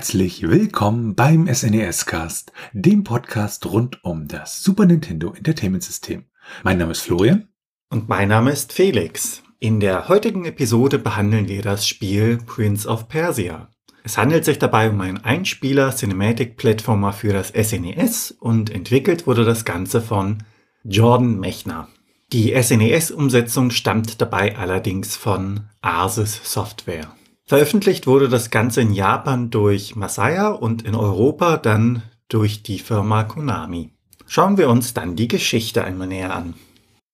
herzlich willkommen beim SNES Cast, dem Podcast rund um das Super Nintendo Entertainment System. Mein Name ist Florian. Und mein Name ist Felix. In der heutigen Episode behandeln wir das Spiel Prince of Persia. Es handelt sich dabei um einen Einspieler Cinematic Platformer für das SNES und entwickelt wurde das Ganze von Jordan Mechner. Die SNES-Umsetzung stammt dabei allerdings von Asus Software. Veröffentlicht wurde das Ganze in Japan durch Masaya und in Europa dann durch die Firma Konami. Schauen wir uns dann die Geschichte einmal näher an.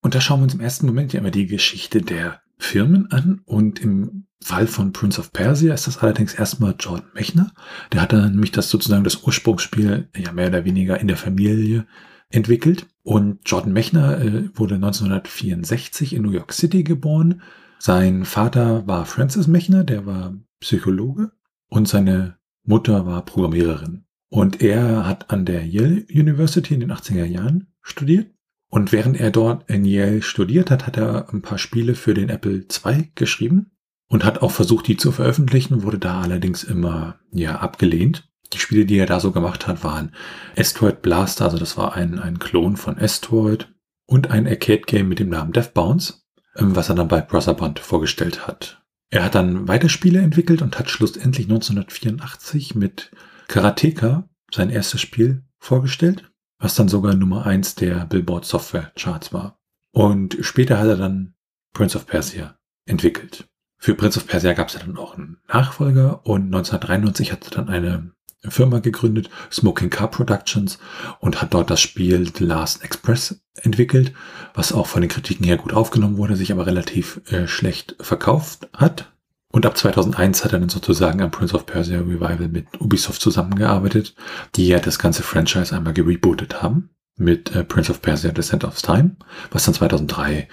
Und da schauen wir uns im ersten Moment ja immer die Geschichte der Firmen an. Und im Fall von Prince of Persia ist das allerdings erstmal Jordan Mechner. Der hat dann nämlich das sozusagen das Ursprungsspiel ja mehr oder weniger in der Familie entwickelt. Und Jordan Mechner äh, wurde 1964 in New York City geboren sein Vater war Francis Mechner, der war Psychologe und seine Mutter war Programmiererin. Und er hat an der Yale University in den 80er Jahren studiert. Und während er dort in Yale studiert hat, hat er ein paar Spiele für den Apple II geschrieben und hat auch versucht, die zu veröffentlichen, wurde da allerdings immer ja abgelehnt. Die Spiele, die er da so gemacht hat, waren Asteroid Blaster, also das war ein, ein Klon von Asteroid und ein Arcade-Game mit dem Namen Death Bounce. Ähm, was er dann bei Brotherband vorgestellt hat. Er hat dann weiter Spiele entwickelt und hat schlussendlich 1984 mit Karateka sein erstes Spiel vorgestellt, was dann sogar Nummer eins der Billboard Software Charts war. Und später hat er dann Prince of Persia entwickelt. Für Prince of Persia gab es ja dann auch einen Nachfolger und 1993 hat er dann eine Firma gegründet, Smoking Car Productions, und hat dort das Spiel The Last Express entwickelt, was auch von den Kritiken her gut aufgenommen wurde, sich aber relativ äh, schlecht verkauft hat. Und ab 2001 hat er dann sozusagen am Prince of Persia Revival mit Ubisoft zusammengearbeitet, die ja das ganze Franchise einmal gerebootet haben mit äh, Prince of Persia Descent of Time, was dann 2003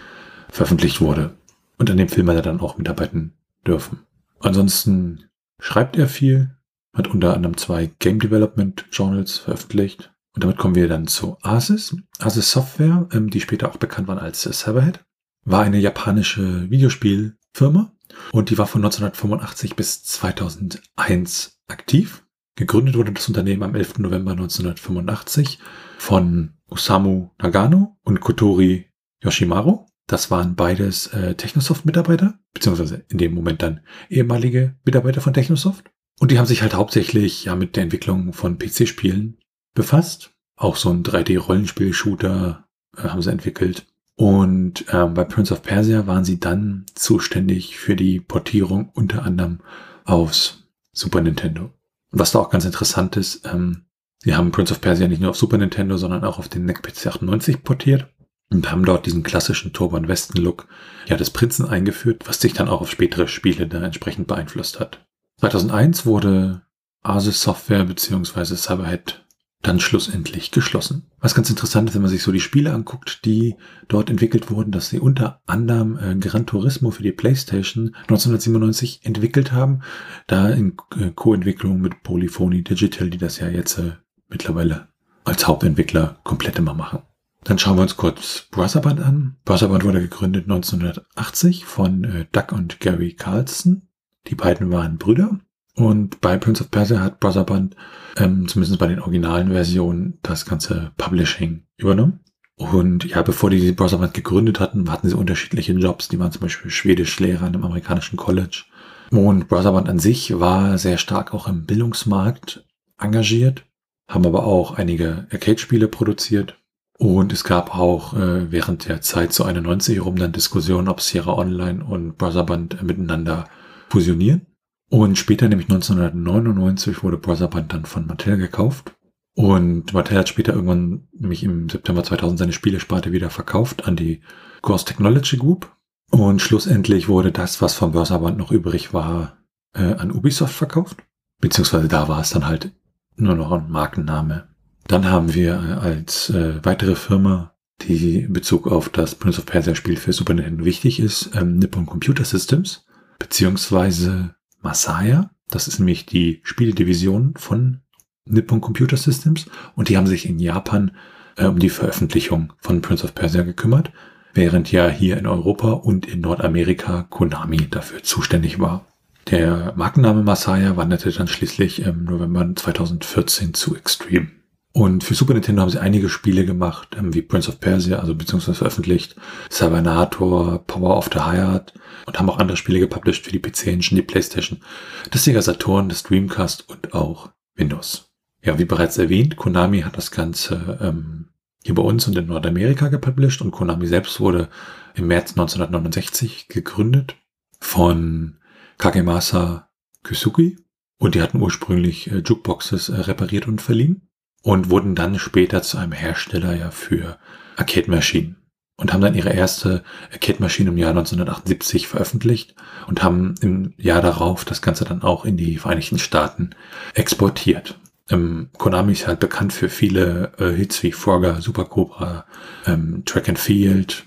veröffentlicht wurde. Und an dem Film hat er dann auch mitarbeiten dürfen. Ansonsten schreibt er viel, hat unter anderem zwei Game Development Journals veröffentlicht. Und damit kommen wir dann zu Asus. Asus Software, ähm, die später auch bekannt waren als Cyberhead, war eine japanische Videospielfirma und die war von 1985 bis 2001 aktiv. Gegründet wurde das Unternehmen am 11. November 1985 von Osamu Nagano und Kotori Yoshimaru. Das waren beides äh, Technosoft-Mitarbeiter, beziehungsweise in dem Moment dann ehemalige Mitarbeiter von Technosoft. Und die haben sich halt hauptsächlich ja mit der Entwicklung von PC-Spielen befasst. Auch so ein 3D-Rollenspiel-Shooter äh, haben sie entwickelt. Und ähm, bei Prince of Persia waren sie dann zuständig für die Portierung unter anderem aufs Super Nintendo. Was da auch ganz interessant ist, ähm, sie haben Prince of Persia nicht nur auf Super Nintendo, sondern auch auf den NEC PC 98 portiert und haben dort diesen klassischen Turban Westen Look ja des Prinzen eingeführt, was sich dann auch auf spätere Spiele da entsprechend beeinflusst hat. 2001 wurde Asus Software bzw. Cyberhead dann schlussendlich geschlossen. Was ganz interessant ist, wenn man sich so die Spiele anguckt, die dort entwickelt wurden, dass sie unter anderem äh, Gran Turismo für die PlayStation 1997 entwickelt haben, da in äh, Co-Entwicklung mit Polyphony Digital, die das ja jetzt äh, mittlerweile als Hauptentwickler komplett immer machen. Dann schauen wir uns kurz Brotherband an. Brotherband wurde gegründet 1980 von äh, Doug und Gary Carlson. Die beiden waren Brüder. Und bei Prince of Persia hat Brotherband, ähm, zumindest bei den originalen Versionen, das ganze Publishing übernommen. Und ja, bevor die Brotherband gegründet hatten, hatten sie unterschiedliche Jobs. Die waren zum Beispiel Schwedischlehrer an einem amerikanischen College. Und Brotherband an sich war sehr stark auch im Bildungsmarkt engagiert, haben aber auch einige Arcade-Spiele produziert. Und es gab auch äh, während der Zeit zu 91 herum dann Diskussionen, ob Sierra Online und Brotherband miteinander fusionieren. Und später, nämlich 1999, wurde Brotherband dann von Mattel gekauft. Und Mattel hat später irgendwann, nämlich im September 2000, seine Spielesparte wieder verkauft an die Course Technology Group. Und schlussendlich wurde das, was vom Börserband noch übrig war, äh, an Ubisoft verkauft. Beziehungsweise da war es dann halt nur noch ein Markenname. Dann haben wir äh, als äh, weitere Firma, die in Bezug auf das Prince of Persia Spiel für Super Nintendo wichtig ist, ähm, Nippon Computer Systems beziehungsweise Masaya. Das ist nämlich die Spieledivision von Nippon Computer Systems und die haben sich in Japan äh, um die Veröffentlichung von Prince of Persia gekümmert, während ja hier in Europa und in Nordamerika Konami dafür zuständig war. Der Markenname Masaya wanderte dann schließlich im November 2014 zu Extreme. Und für Super Nintendo haben sie einige Spiele gemacht, ähm, wie Prince of Persia, also beziehungsweise veröffentlicht, Cybernator, Power of the Hyatt und haben auch andere Spiele gepublished für die PC-Engine, die Playstation, das Sega Saturn, das Dreamcast und auch Windows. Ja, wie bereits erwähnt, Konami hat das Ganze ähm, hier bei uns und in Nordamerika gepublished und Konami selbst wurde im März 1969 gegründet von Kagemasa Kusuki und die hatten ursprünglich äh, Jukeboxes äh, repariert und verliehen und wurden dann später zu einem Hersteller ja für Arcade-Maschinen und haben dann ihre erste Arcade-Maschine im Jahr 1978 veröffentlicht und haben im Jahr darauf das Ganze dann auch in die Vereinigten Staaten exportiert. Ähm, Konami ist halt bekannt für viele äh, Hits wie Frogger, Super Cobra, ähm, Track and Field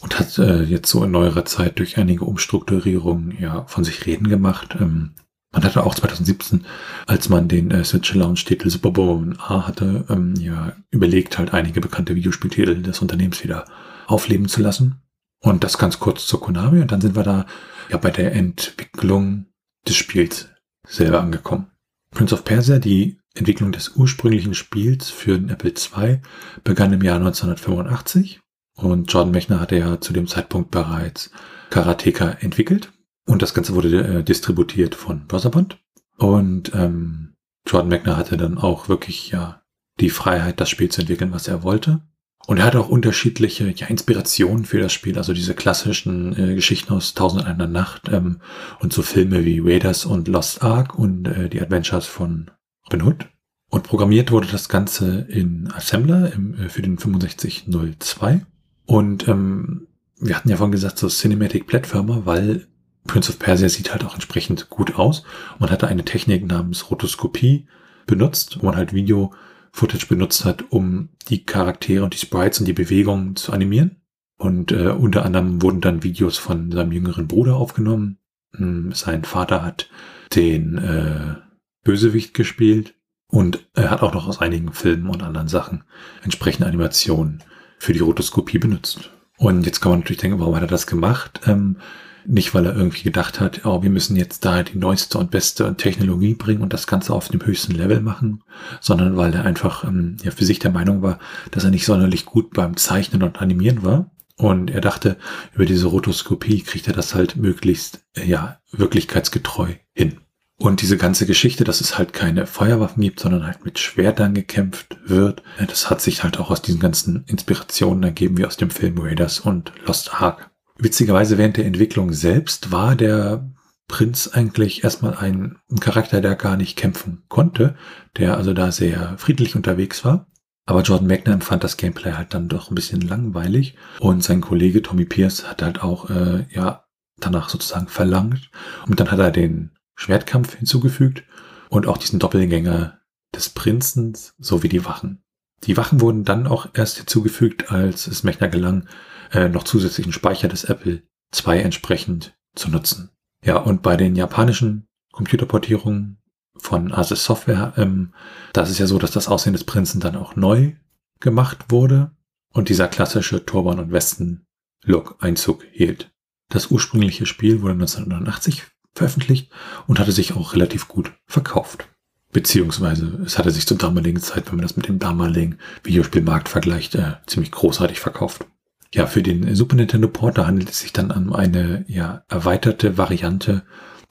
und hat äh, jetzt so in neuerer Zeit durch einige Umstrukturierungen ja von sich reden gemacht. Ähm, man hatte auch 2017, als man den äh, Switch Launch Titel Super Bowl A hatte, ähm, ja überlegt halt einige bekannte Videospieltitel des Unternehmens wieder aufleben zu lassen. Und das ganz kurz zur Konami und dann sind wir da ja bei der Entwicklung des Spiels selber angekommen. Prince of Persia, die Entwicklung des ursprünglichen Spiels für den Apple II, begann im Jahr 1985 und Jordan Mechner hatte ja zu dem Zeitpunkt bereits Karateka entwickelt und das Ganze wurde äh, distributiert von Browserband. Und ähm, Jordan Mechner hatte dann auch wirklich ja die Freiheit, das Spiel zu entwickeln, was er wollte. Und er hatte auch unterschiedliche ja, Inspirationen für das Spiel, also diese klassischen äh, Geschichten aus Tausend einer Nacht ähm, und so Filme wie Raiders und Lost Ark und äh, die Adventures von Robin Hood. Und programmiert wurde das Ganze in Assembler im, äh, für den 6502. Und ähm, wir hatten ja vorhin gesagt, so Cinematic Platformer, weil Prince of Persia sieht halt auch entsprechend gut aus. Man hatte eine Technik namens Rotoskopie benutzt, wo man halt Video-Footage benutzt hat, um die Charaktere und die Sprites und die Bewegungen zu animieren. Und äh, unter anderem wurden dann Videos von seinem jüngeren Bruder aufgenommen. Hm, sein Vater hat den äh, Bösewicht gespielt und er hat auch noch aus einigen Filmen und anderen Sachen entsprechende Animationen für die Rotoskopie benutzt. Und jetzt kann man natürlich denken, warum hat er das gemacht? Ähm, nicht, weil er irgendwie gedacht hat, oh, wir müssen jetzt da die neueste und beste Technologie bringen und das Ganze auf dem höchsten Level machen, sondern weil er einfach ähm, ja, für sich der Meinung war, dass er nicht sonderlich gut beim Zeichnen und Animieren war. Und er dachte, über diese Rotoskopie kriegt er das halt möglichst, äh, ja, wirklichkeitsgetreu hin. Und diese ganze Geschichte, dass es halt keine Feuerwaffen gibt, sondern halt mit Schwertern gekämpft wird, das hat sich halt auch aus diesen ganzen Inspirationen ergeben, wie aus dem Film Raiders und Lost Ark. Witzigerweise während der Entwicklung selbst war der Prinz eigentlich erstmal ein, Charakter, der gar nicht kämpfen konnte, der also da sehr friedlich unterwegs war. Aber Jordan Magnan fand das Gameplay halt dann doch ein bisschen langweilig und sein Kollege Tommy Pierce hat halt auch äh, ja danach sozusagen verlangt und dann hat er den Schwertkampf hinzugefügt und auch diesen Doppelgänger des Prinzen sowie die Wachen. Die Wachen wurden dann auch erst hinzugefügt, als es Mechner gelang, äh, noch zusätzlichen Speicher des Apple II entsprechend zu nutzen. Ja, und bei den japanischen Computerportierungen von Asus Software, ähm, da ist ja so, dass das Aussehen des Prinzen dann auch neu gemacht wurde und dieser klassische Turban- und Westen-Look Einzug hielt. Das ursprüngliche Spiel wurde 1989 veröffentlicht und hatte sich auch relativ gut verkauft. Beziehungsweise es hatte sich zur damaligen Zeit, wenn man das mit dem damaligen Videospielmarkt vergleicht, äh, ziemlich großartig verkauft. Ja, für den Super Nintendo Port, da handelt es sich dann um eine ja, erweiterte Variante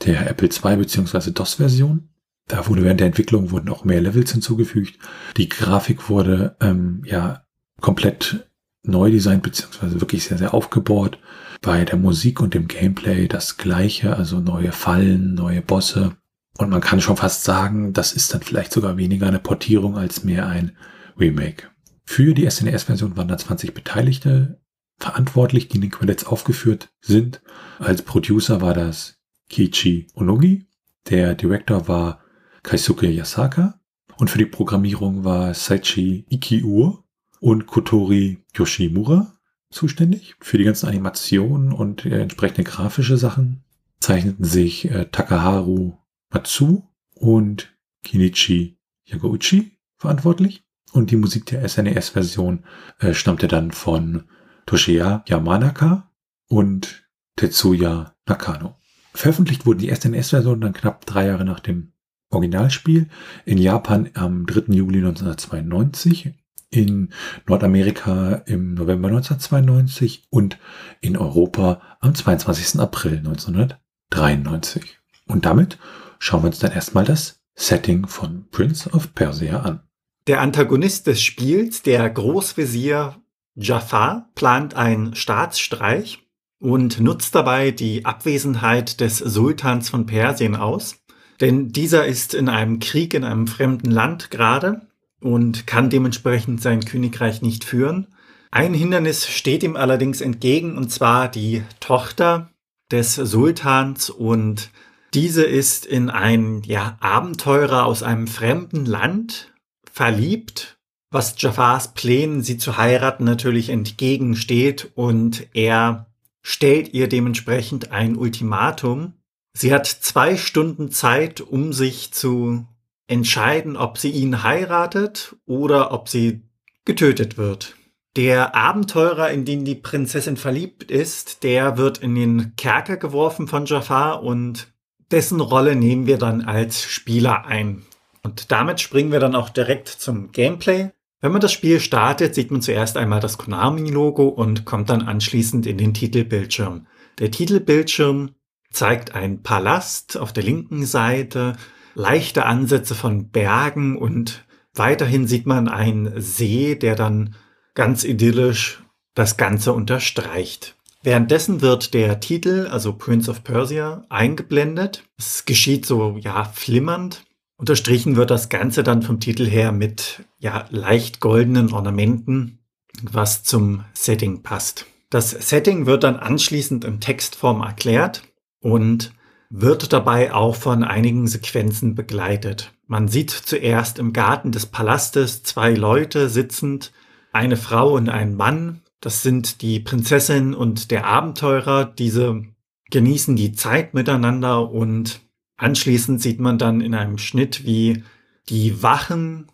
der Apple II bzw. DOS-Version. Da wurde während der Entwicklung wurden auch mehr Levels hinzugefügt. Die Grafik wurde ähm, ja komplett neu designt bzw. wirklich sehr, sehr aufgebohrt. Bei der Musik und dem Gameplay das gleiche, also neue Fallen, neue Bosse. Und man kann schon fast sagen, das ist dann vielleicht sogar weniger eine Portierung als mehr ein Remake. Für die SNES-Version waren da 20 Beteiligte verantwortlich, die in den Credits aufgeführt sind. Als Producer war das Kiichi Onogi, der Director war Kaisuke Yasaka und für die Programmierung war Saichi Ikiuo und Kotori Yoshimura zuständig. Für die ganzen Animationen und äh, entsprechende grafische Sachen zeichneten sich äh, Takaharu Matsu und Kinichi Yagouchi verantwortlich. Und die Musik der SNES-Version äh, stammte dann von Toshiya Yamanaka und Tetsuya Nakano. veröffentlicht wurde die erste NES-Version dann knapp drei Jahre nach dem Originalspiel. In Japan am 3. Juli 1992, in Nordamerika im November 1992 und in Europa am 22. April 1993. Und damit schauen wir uns dann erstmal das Setting von Prince of Persia an. Der Antagonist des Spiels, der Großvezier Jafar, plant einen Staatsstreich und nutzt dabei die Abwesenheit des Sultans von Persien aus. Denn dieser ist in einem Krieg in einem fremden Land gerade und kann dementsprechend sein Königreich nicht führen. Ein Hindernis steht ihm allerdings entgegen, und zwar die Tochter des Sultans und diese ist in einen ja, Abenteurer aus einem fremden Land verliebt, was Jafars Plänen, sie zu heiraten, natürlich entgegensteht und er stellt ihr dementsprechend ein Ultimatum. Sie hat zwei Stunden Zeit, um sich zu entscheiden, ob sie ihn heiratet oder ob sie getötet wird. Der Abenteurer, in den die Prinzessin verliebt ist, der wird in den Kerker geworfen von Jafar und dessen Rolle nehmen wir dann als Spieler ein. Und damit springen wir dann auch direkt zum Gameplay. Wenn man das Spiel startet, sieht man zuerst einmal das Konami-Logo und kommt dann anschließend in den Titelbildschirm. Der Titelbildschirm zeigt einen Palast auf der linken Seite, leichte Ansätze von Bergen und weiterhin sieht man einen See, der dann ganz idyllisch das Ganze unterstreicht. Währenddessen wird der Titel, also Prince of Persia, eingeblendet. Es geschieht so, ja, flimmernd. Unterstrichen wird das Ganze dann vom Titel her mit, ja, leicht goldenen Ornamenten, was zum Setting passt. Das Setting wird dann anschließend in Textform erklärt und wird dabei auch von einigen Sequenzen begleitet. Man sieht zuerst im Garten des Palastes zwei Leute sitzend, eine Frau und ein Mann. Das sind die Prinzessin und der Abenteurer. Diese genießen die Zeit miteinander und anschließend sieht man dann in einem Schnitt, wie die Wachen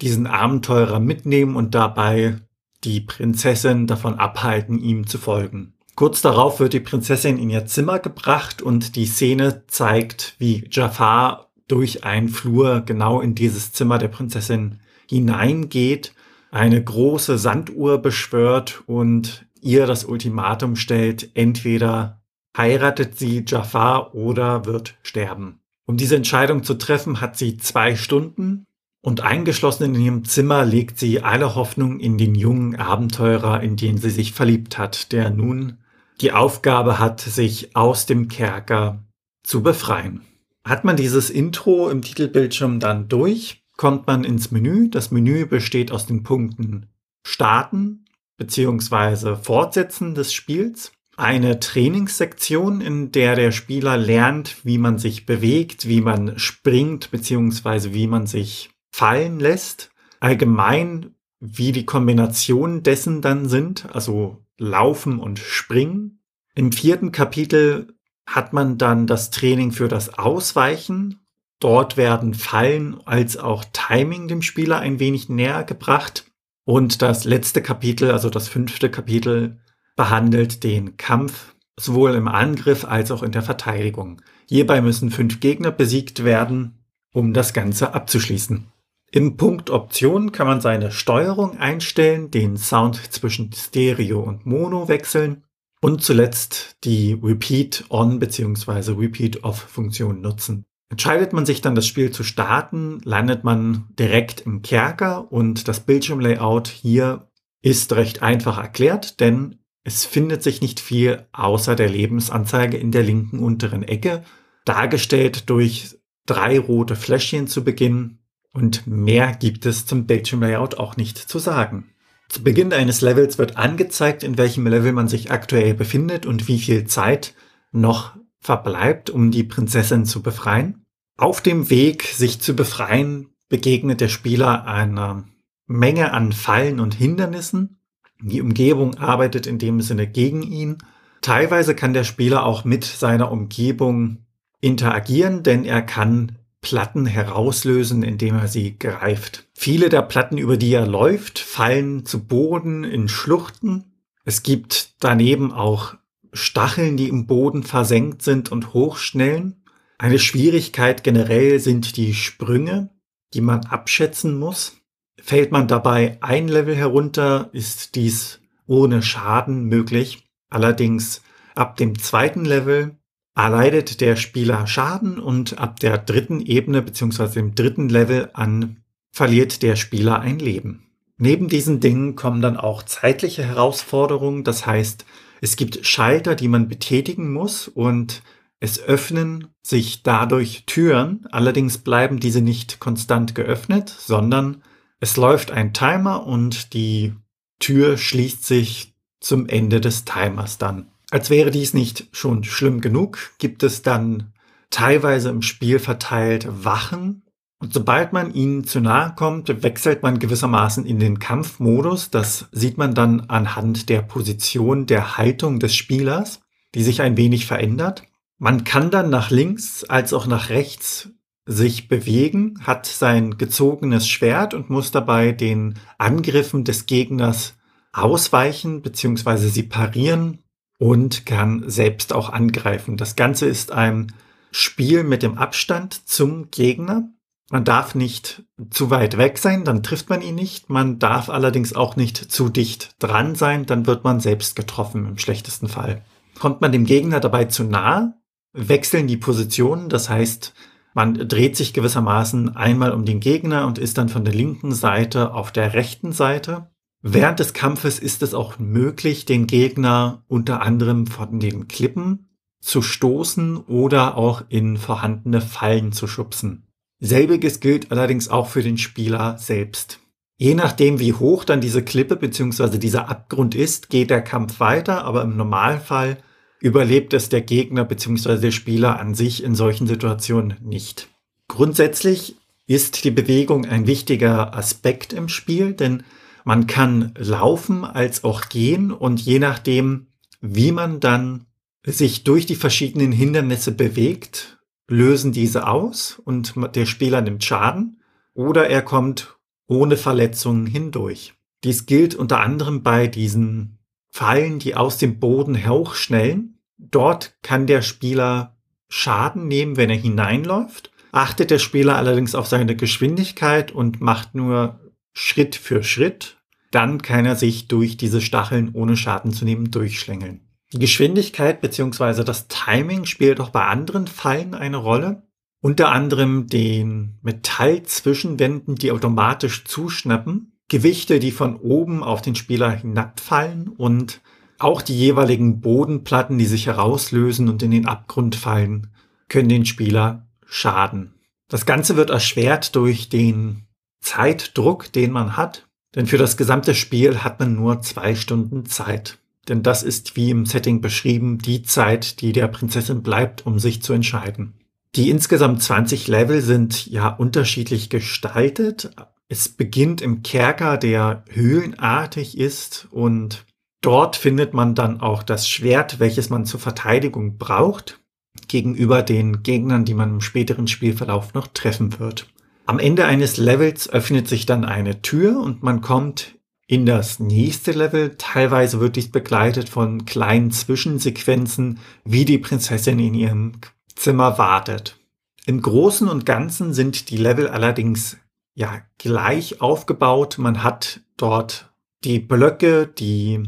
diesen Abenteurer mitnehmen und dabei die Prinzessin davon abhalten, ihm zu folgen. Kurz darauf wird die Prinzessin in ihr Zimmer gebracht und die Szene zeigt, wie Jafar durch einen Flur genau in dieses Zimmer der Prinzessin hineingeht, eine große Sanduhr beschwört und ihr das Ultimatum stellt, entweder heiratet sie Jafar oder wird sterben. Um diese Entscheidung zu treffen, hat sie zwei Stunden und eingeschlossen in ihrem Zimmer legt sie alle Hoffnung in den jungen Abenteurer, in den sie sich verliebt hat, der nun die Aufgabe hat, sich aus dem Kerker zu befreien. Hat man dieses Intro im Titelbildschirm dann durch, kommt man ins Menü. Das Menü besteht aus den Punkten Starten bzw. Fortsetzen des Spiels, eine Trainingssektion, in der der Spieler lernt, wie man sich bewegt, wie man springt bzw. wie man sich fallen lässt, allgemein wie die Kombinationen dessen dann sind, also Laufen und Springen. Im vierten Kapitel hat man dann das Training für das Ausweichen. Dort werden Fallen als auch Timing dem Spieler ein wenig näher gebracht. Und das letzte Kapitel, also das fünfte Kapitel, behandelt den Kampf sowohl im Angriff als auch in der Verteidigung. Hierbei müssen fünf Gegner besiegt werden, um das Ganze abzuschließen. Im Punkt Optionen kann man seine Steuerung einstellen, den Sound zwischen Stereo und Mono wechseln und zuletzt die Repeat On bzw. Repeat Off Funktion nutzen. Entscheidet man sich dann das Spiel zu starten, landet man direkt im Kerker und das Bildschirmlayout hier ist recht einfach erklärt, denn es findet sich nicht viel außer der Lebensanzeige in der linken unteren Ecke, dargestellt durch drei rote Fläschchen zu Beginn, und mehr gibt es zum Bildschirmlayout auch nicht zu sagen. Zu Beginn eines Levels wird angezeigt, in welchem Level man sich aktuell befindet und wie viel Zeit noch verbleibt, um die Prinzessin zu befreien. Auf dem Weg, sich zu befreien, begegnet der Spieler einer Menge an Fallen und Hindernissen. Die Umgebung arbeitet in dem Sinne gegen ihn. Teilweise kann der Spieler auch mit seiner Umgebung interagieren, denn er kann Platten herauslösen, indem er sie greift. Viele der Platten, über die er läuft, fallen zu Boden in Schluchten. Es gibt daneben auch Stacheln, die im Boden versenkt sind und hochschnellen. Eine Schwierigkeit generell sind die Sprünge, die man abschätzen muss. Fällt man dabei ein Level herunter, ist dies ohne Schaden möglich. Allerdings ab dem zweiten Level erleidet der Spieler Schaden und ab der dritten Ebene bzw. dem dritten Level an verliert der Spieler ein Leben. Neben diesen Dingen kommen dann auch zeitliche Herausforderungen. Das heißt, es gibt Schalter, die man betätigen muss und es öffnen sich dadurch Türen. Allerdings bleiben diese nicht konstant geöffnet, sondern es läuft ein Timer und die Tür schließt sich zum Ende des Timers dann. Als wäre dies nicht schon schlimm genug, gibt es dann teilweise im Spiel verteilt Wachen, und sobald man ihnen zu nahe kommt, wechselt man gewissermaßen in den Kampfmodus. Das sieht man dann anhand der Position, der Haltung des Spielers, die sich ein wenig verändert. Man kann dann nach links als auch nach rechts sich bewegen, hat sein gezogenes Schwert und muss dabei den Angriffen des Gegners ausweichen bzw. sie parieren und kann selbst auch angreifen. Das Ganze ist ein Spiel mit dem Abstand zum Gegner. Man darf nicht zu weit weg sein, dann trifft man ihn nicht. Man darf allerdings auch nicht zu dicht dran sein, dann wird man selbst getroffen im schlechtesten Fall. Kommt man dem Gegner dabei zu nahe, wechseln die Positionen, das heißt, man dreht sich gewissermaßen einmal um den Gegner und ist dann von der linken Seite auf der rechten Seite. Während des Kampfes ist es auch möglich, den Gegner unter anderem von den Klippen zu stoßen oder auch in vorhandene Fallen zu schubsen. Selbiges gilt allerdings auch für den Spieler selbst. Je nachdem, wie hoch dann diese Klippe bzw. dieser Abgrund ist, geht der Kampf weiter, aber im Normalfall überlebt es der Gegner bzw. der Spieler an sich in solchen Situationen nicht. Grundsätzlich ist die Bewegung ein wichtiger Aspekt im Spiel, denn man kann laufen als auch gehen und je nachdem, wie man dann sich durch die verschiedenen Hindernisse bewegt, lösen diese aus und der Spieler nimmt Schaden oder er kommt ohne Verletzungen hindurch. Dies gilt unter anderem bei diesen Pfeilen, die aus dem Boden hochschnellen. Dort kann der Spieler Schaden nehmen, wenn er hineinläuft. Achtet der Spieler allerdings auf seine Geschwindigkeit und macht nur Schritt für Schritt, dann kann er sich durch diese Stacheln ohne Schaden zu nehmen durchschlängeln. Die Geschwindigkeit bzw. das Timing spielt auch bei anderen Fallen eine Rolle. Unter anderem den Metallzwischenwänden, die automatisch zuschnappen, Gewichte, die von oben auf den Spieler hinabfallen und auch die jeweiligen Bodenplatten, die sich herauslösen und in den Abgrund fallen, können den Spieler schaden. Das Ganze wird erschwert durch den Zeitdruck, den man hat, denn für das gesamte Spiel hat man nur zwei Stunden Zeit. Denn das ist, wie im Setting beschrieben, die Zeit, die der Prinzessin bleibt, um sich zu entscheiden. Die insgesamt 20 Level sind ja unterschiedlich gestaltet. Es beginnt im Kerker, der höhlenartig ist und dort findet man dann auch das Schwert, welches man zur Verteidigung braucht, gegenüber den Gegnern, die man im späteren Spielverlauf noch treffen wird. Am Ende eines Levels öffnet sich dann eine Tür und man kommt in das nächste Level. Teilweise wird dies begleitet von kleinen Zwischensequenzen, wie die Prinzessin in ihrem Zimmer wartet. Im Großen und Ganzen sind die Level allerdings ja gleich aufgebaut. Man hat dort die Blöcke, die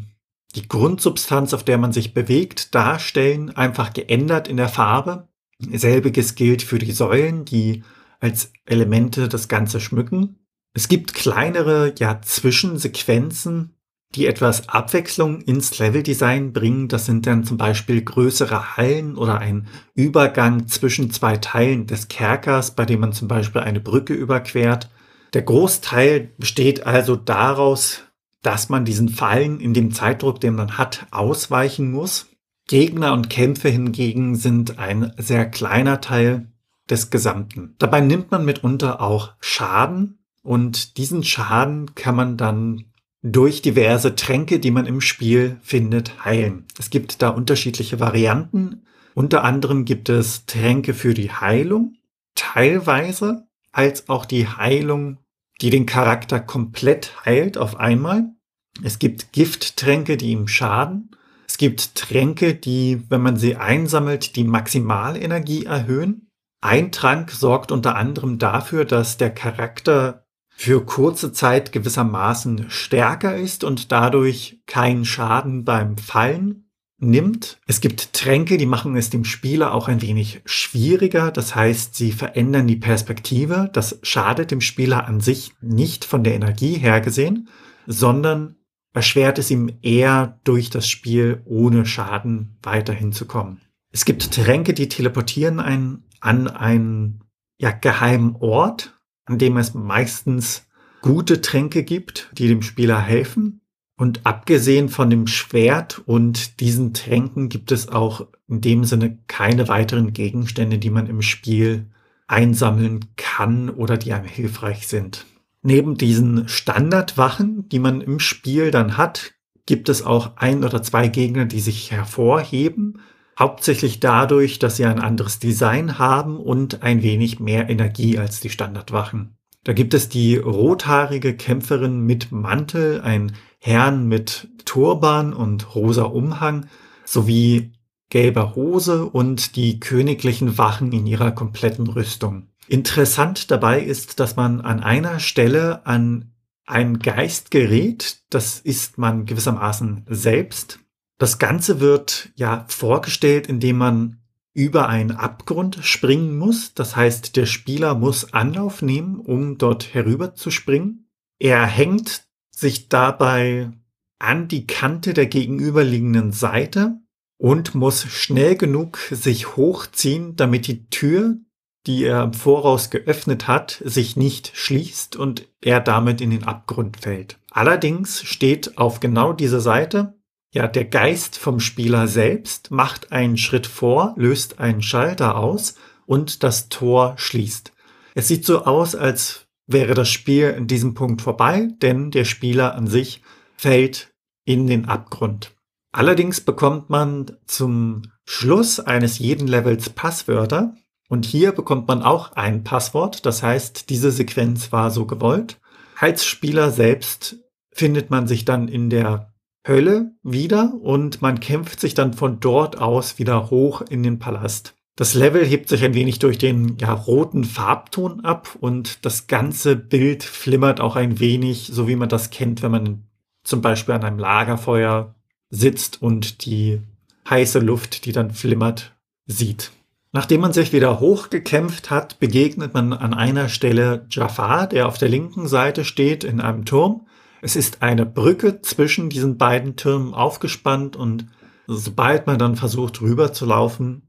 die Grundsubstanz, auf der man sich bewegt, darstellen, einfach geändert in der Farbe. Selbiges gilt für die Säulen, die als Elemente das Ganze schmücken. Es gibt kleinere, ja, Zwischensequenzen, die etwas Abwechslung ins Leveldesign bringen. Das sind dann zum Beispiel größere Hallen oder ein Übergang zwischen zwei Teilen des Kerkers, bei dem man zum Beispiel eine Brücke überquert. Der Großteil besteht also daraus, dass man diesen Fallen in dem Zeitdruck, den man hat, ausweichen muss. Gegner und Kämpfe hingegen sind ein sehr kleiner Teil des Gesamten. Dabei nimmt man mitunter auch Schaden, und diesen Schaden kann man dann durch diverse Tränke, die man im Spiel findet, heilen. Es gibt da unterschiedliche Varianten. Unter anderem gibt es Tränke für die Heilung, teilweise, als auch die Heilung, die den Charakter komplett heilt auf einmal. Es gibt Gifttränke, die ihm schaden. Es gibt Tränke, die, wenn man sie einsammelt, die Maximalenergie erhöhen. Ein Trank sorgt unter anderem dafür, dass der Charakter für kurze Zeit gewissermaßen stärker ist und dadurch keinen Schaden beim Fallen nimmt. Es gibt Tränke, die machen es dem Spieler auch ein wenig schwieriger. Das heißt, sie verändern die Perspektive. Das schadet dem Spieler an sich nicht von der Energie her gesehen, sondern erschwert es ihm eher durch das Spiel ohne Schaden weiterhin zu kommen. Es gibt Tränke, die teleportieren einen an einen ja, geheimen Ort, an dem es meistens gute Tränke gibt, die dem Spieler helfen. Und abgesehen von dem Schwert und diesen Tränken gibt es auch in dem Sinne keine weiteren Gegenstände, die man im Spiel einsammeln kann oder die einem hilfreich sind. Neben diesen Standardwachen, die man im Spiel dann hat, gibt es auch ein oder zwei Gegner, die sich hervorheben Hauptsächlich dadurch, dass sie ein anderes Design haben und ein wenig mehr Energie als die Standardwachen. Da gibt es die rothaarige Kämpferin mit Mantel, ein Herrn mit Turban und rosa Umhang sowie gelber Hose und die königlichen Wachen in ihrer kompletten Rüstung. Interessant dabei ist, dass man an einer Stelle an einen Geist gerät, das ist man gewissermaßen selbst, das Ganze wird ja vorgestellt, indem man über einen Abgrund springen muss. Das heißt, der Spieler muss Anlauf nehmen, um dort herüber zu springen. Er hängt sich dabei an die Kante der gegenüberliegenden Seite und muss schnell genug sich hochziehen, damit die Tür, die er im Voraus geöffnet hat, sich nicht schließt und er damit in den Abgrund fällt. Allerdings steht auf genau dieser Seite ja, der Geist vom Spieler selbst macht einen Schritt vor, löst einen Schalter aus und das Tor schließt. Es sieht so aus, als wäre das Spiel in diesem Punkt vorbei, denn der Spieler an sich fällt in den Abgrund. Allerdings bekommt man zum Schluss eines jeden Levels Passwörter und hier bekommt man auch ein Passwort. Das heißt, diese Sequenz war so gewollt. Als Spieler selbst findet man sich dann in der Hölle wieder und man kämpft sich dann von dort aus wieder hoch in den Palast. Das Level hebt sich ein wenig durch den ja, roten Farbton ab und das ganze Bild flimmert auch ein wenig, so wie man das kennt, wenn man zum Beispiel an einem Lagerfeuer sitzt und die heiße Luft, die dann flimmert, sieht. Nachdem man sich wieder hochgekämpft hat, begegnet man an einer Stelle Jafar, der auf der linken Seite steht in einem Turm es ist eine Brücke zwischen diesen beiden Türmen aufgespannt und sobald man dann versucht rüber zu laufen,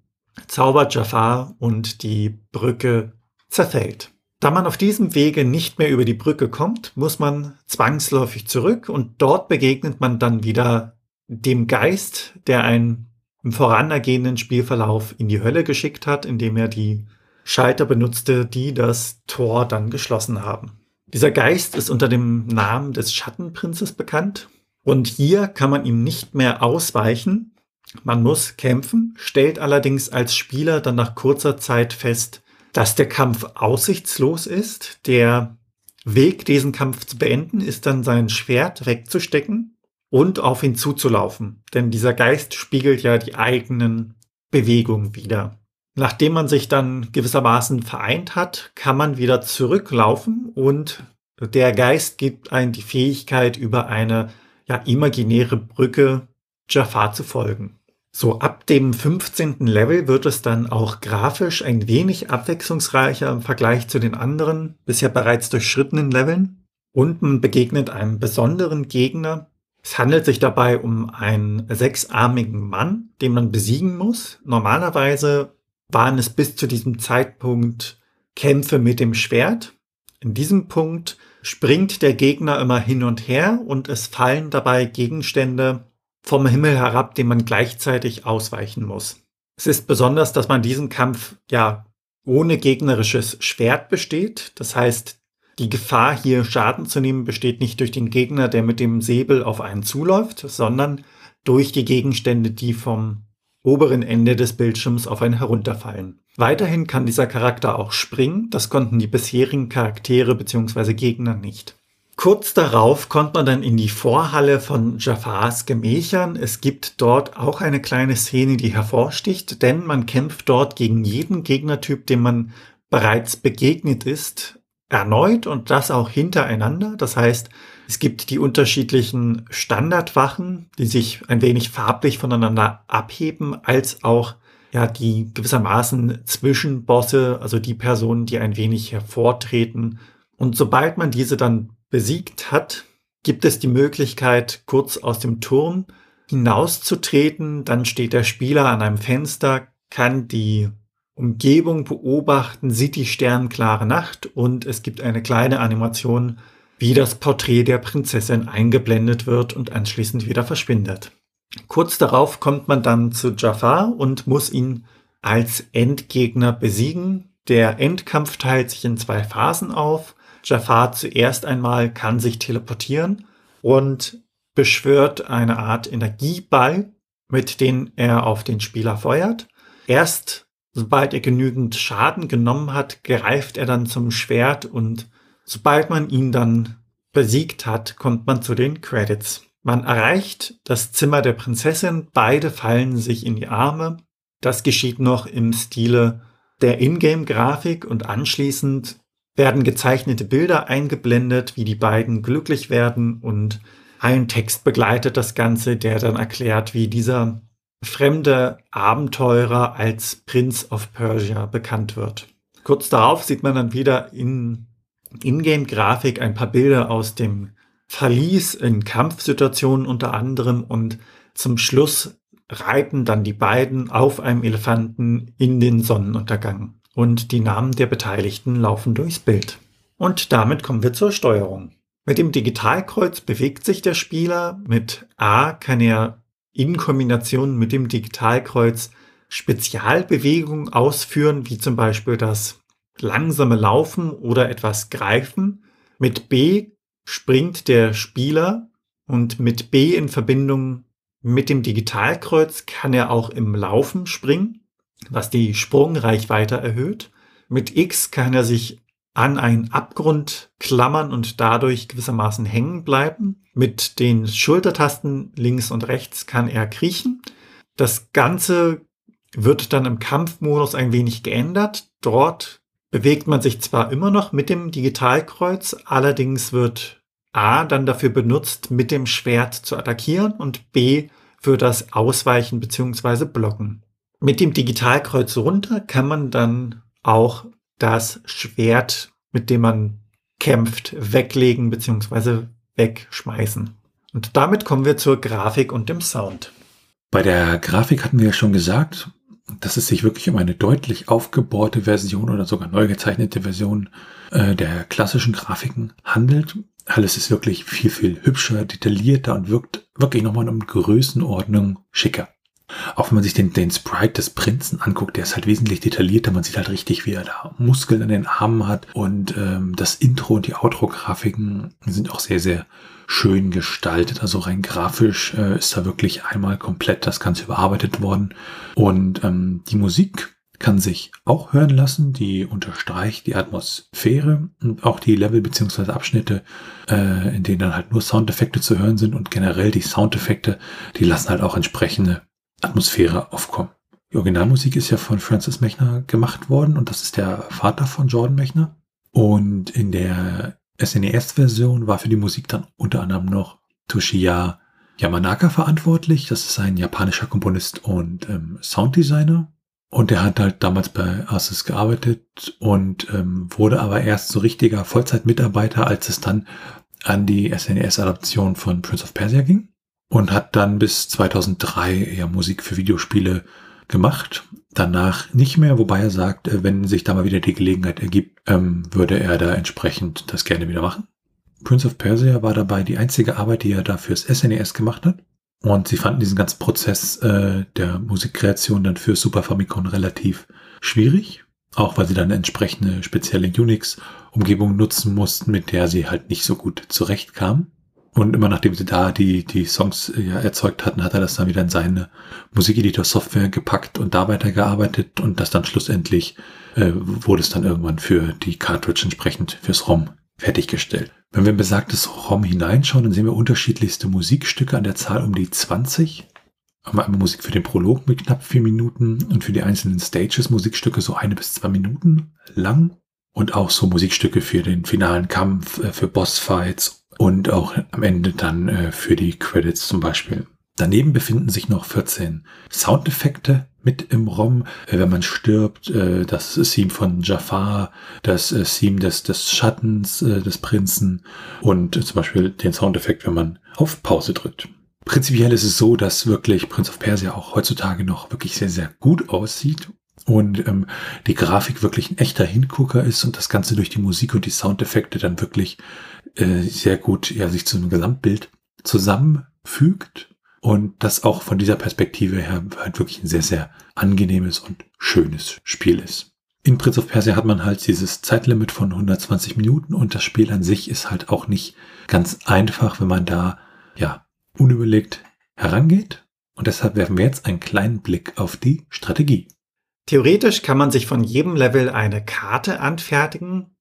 zaubert Jafar und die Brücke zerfällt. Da man auf diesem Wege nicht mehr über die Brücke kommt, muss man zwangsläufig zurück und dort begegnet man dann wieder dem Geist, der einen im voranergehenden Spielverlauf in die Hölle geschickt hat, indem er die Schalter benutzte, die das Tor dann geschlossen haben. Dieser Geist ist unter dem Namen des Schattenprinzes bekannt und hier kann man ihm nicht mehr ausweichen. Man muss kämpfen, stellt allerdings als Spieler dann nach kurzer Zeit fest, dass der Kampf aussichtslos ist. Der Weg, diesen Kampf zu beenden, ist dann sein Schwert wegzustecken und auf ihn zuzulaufen. Denn dieser Geist spiegelt ja die eigenen Bewegungen wieder. Nachdem man sich dann gewissermaßen vereint hat, kann man wieder zurücklaufen und der Geist gibt einem die Fähigkeit, über eine ja, imaginäre Brücke Jafar zu folgen. So ab dem 15. Level wird es dann auch grafisch ein wenig abwechslungsreicher im Vergleich zu den anderen bisher bereits durchschrittenen Leveln und man begegnet einem besonderen Gegner. Es handelt sich dabei um einen sechsarmigen Mann, den man besiegen muss. Normalerweise waren es bis zu diesem Zeitpunkt Kämpfe mit dem Schwert. In diesem Punkt springt der Gegner immer hin und her und es fallen dabei Gegenstände vom Himmel herab, dem man gleichzeitig ausweichen muss. Es ist besonders, dass man diesen Kampf ja ohne gegnerisches Schwert besteht. Das heißt, die Gefahr, hier Schaden zu nehmen, besteht nicht durch den Gegner, der mit dem Säbel auf einen zuläuft, sondern durch die Gegenstände, die vom oberen Ende des Bildschirms auf einen herunterfallen. Weiterhin kann dieser Charakter auch springen, das konnten die bisherigen Charaktere bzw. Gegner nicht. Kurz darauf kommt man dann in die Vorhalle von Jafars Gemächern. Es gibt dort auch eine kleine Szene, die hervorsticht, denn man kämpft dort gegen jeden Gegnertyp, dem man bereits begegnet ist, erneut und das auch hintereinander. Das heißt, es gibt die unterschiedlichen Standardwachen, die sich ein wenig farblich voneinander abheben, als auch ja die gewissermaßen Zwischenbosse, also die Personen, die ein wenig hervortreten. Und sobald man diese dann besiegt hat, gibt es die Möglichkeit, kurz aus dem Turm hinauszutreten. Dann steht der Spieler an einem Fenster, kann die Umgebung beobachten, sieht die sternklare Nacht und es gibt eine kleine Animation, wie das Porträt der Prinzessin eingeblendet wird und anschließend wieder verschwindet. Kurz darauf kommt man dann zu Jafar und muss ihn als Endgegner besiegen. Der Endkampf teilt sich in zwei Phasen auf. Jafar zuerst einmal kann sich teleportieren und beschwört eine Art Energieball, mit dem er auf den Spieler feuert. Erst sobald er genügend Schaden genommen hat, greift er dann zum Schwert und sobald man ihn dann besiegt hat, kommt man zu den Credits. Man erreicht das Zimmer der Prinzessin, beide fallen sich in die Arme. Das geschieht noch im Stile der Ingame-Grafik und anschließend werden gezeichnete Bilder eingeblendet, wie die beiden glücklich werden und ein Text begleitet das Ganze, der dann erklärt, wie dieser fremde Abenteurer als Prince of Persia bekannt wird. Kurz darauf sieht man dann wieder in Ingame-Grafik ein paar Bilder aus dem Verlies in Kampfsituationen unter anderem und zum Schluss reiten dann die beiden auf einem Elefanten in den Sonnenuntergang und die Namen der Beteiligten laufen durchs Bild. Und damit kommen wir zur Steuerung. Mit dem Digitalkreuz bewegt sich der Spieler. Mit A kann er in Kombination mit dem Digitalkreuz Spezialbewegungen ausführen, wie zum Beispiel das langsame Laufen oder etwas Greifen. Mit B springt der Spieler und mit B in Verbindung mit dem Digitalkreuz kann er auch im Laufen springen was die Sprungreichweite erhöht. Mit X kann er sich an einen Abgrund klammern und dadurch gewissermaßen hängen bleiben. Mit den Schultertasten links und rechts kann er kriechen. Das Ganze wird dann im Kampfmodus ein wenig geändert. Dort bewegt man sich zwar immer noch mit dem Digitalkreuz, allerdings wird A dann dafür benutzt, mit dem Schwert zu attackieren und B für das Ausweichen bzw. Blocken. Mit dem Digitalkreuz runter kann man dann auch das Schwert, mit dem man kämpft, weglegen bzw. wegschmeißen. Und damit kommen wir zur Grafik und dem Sound. Bei der Grafik hatten wir ja schon gesagt, dass es sich wirklich um eine deutlich aufgebohrte Version oder sogar neu gezeichnete Version äh, der klassischen Grafiken handelt. Alles ist wirklich viel, viel hübscher, detaillierter und wirkt wirklich nochmal um Größenordnung schicker. Auch wenn man sich den, den Sprite des Prinzen anguckt, der ist halt wesentlich detaillierter. Man sieht halt richtig, wie er da Muskeln an den Armen hat. Und ähm, das Intro und die Outro-Grafiken sind auch sehr, sehr schön gestaltet. Also rein grafisch äh, ist da wirklich einmal komplett das Ganze überarbeitet worden. Und ähm, die Musik kann sich auch hören lassen. Die unterstreicht die Atmosphäre und auch die Level beziehungsweise Abschnitte, äh, in denen dann halt nur Soundeffekte zu hören sind und generell die Soundeffekte, die lassen halt auch entsprechende Atmosphäre aufkommen. Die Originalmusik ist ja von Francis Mechner gemacht worden und das ist der Vater von Jordan Mechner. Und in der SNES-Version war für die Musik dann unter anderem noch Toshiya Yamanaka verantwortlich. Das ist ein japanischer Komponist und ähm, Sounddesigner. Und der hat halt damals bei Asus gearbeitet und ähm, wurde aber erst so richtiger Vollzeitmitarbeiter, als es dann an die SNES-Adaption von Prince of Persia ging und hat dann bis 2003 ja Musik für Videospiele gemacht. Danach nicht mehr, wobei er sagt, äh, wenn sich da mal wieder die Gelegenheit ergibt, ähm, würde er da entsprechend das gerne wieder machen. Prince of Persia war dabei die einzige Arbeit, die er da fürs SNES e gemacht hat. Und sie fanden diesen ganzen Prozess äh, der Musikkreation dann für Super Famicom relativ schwierig. Auch weil sie dann entsprechende spezielle Unix-Umgebung nutzen mussten, mit der sie halt nicht so gut zurechtkamen. Und immer nachdem sie da die, die Songs äh, ja, erzeugt hatten, hat er das dann wieder in seine Musikeditor-Software gepackt und da weitergearbeitet und das dann schlussendlich äh, wurde es dann irgendwann für die Cartridge entsprechend fürs ROM fertiggestellt. Wenn wir in besagtes ROM hineinschauen, dann sehen wir unterschiedlichste Musikstücke an der Zahl um die 20. Haben wir einmal Musik für den Prolog mit knapp vier Minuten und für die einzelnen Stages Musikstücke so eine bis zwei Minuten lang und auch so Musikstücke für den finalen Kampf, äh, für Bossfights und auch am Ende dann äh, für die Credits zum Beispiel. Daneben befinden sich noch 14 Soundeffekte mit im ROM. Äh, wenn man stirbt, äh, das Theme von Jafar, das äh, Theme des, des Schattens des Prinzen und zum Beispiel den Soundeffekt, wenn man auf Pause drückt. Prinzipiell ist es so, dass wirklich Prince of Persia auch heutzutage noch wirklich sehr, sehr gut aussieht und ähm, die Grafik wirklich ein echter Hingucker ist und das Ganze durch die Musik und die Soundeffekte dann wirklich äh, sehr gut ja, sich zu einem Gesamtbild zusammenfügt und das auch von dieser Perspektive her halt wirklich ein sehr, sehr angenehmes und schönes Spiel ist. In Prince of Persia hat man halt dieses Zeitlimit von 120 Minuten und das Spiel an sich ist halt auch nicht ganz einfach, wenn man da, ja, unüberlegt herangeht. Und deshalb werfen wir jetzt einen kleinen Blick auf die Strategie. Theoretisch kann man sich von jedem Level eine Karte anfertigen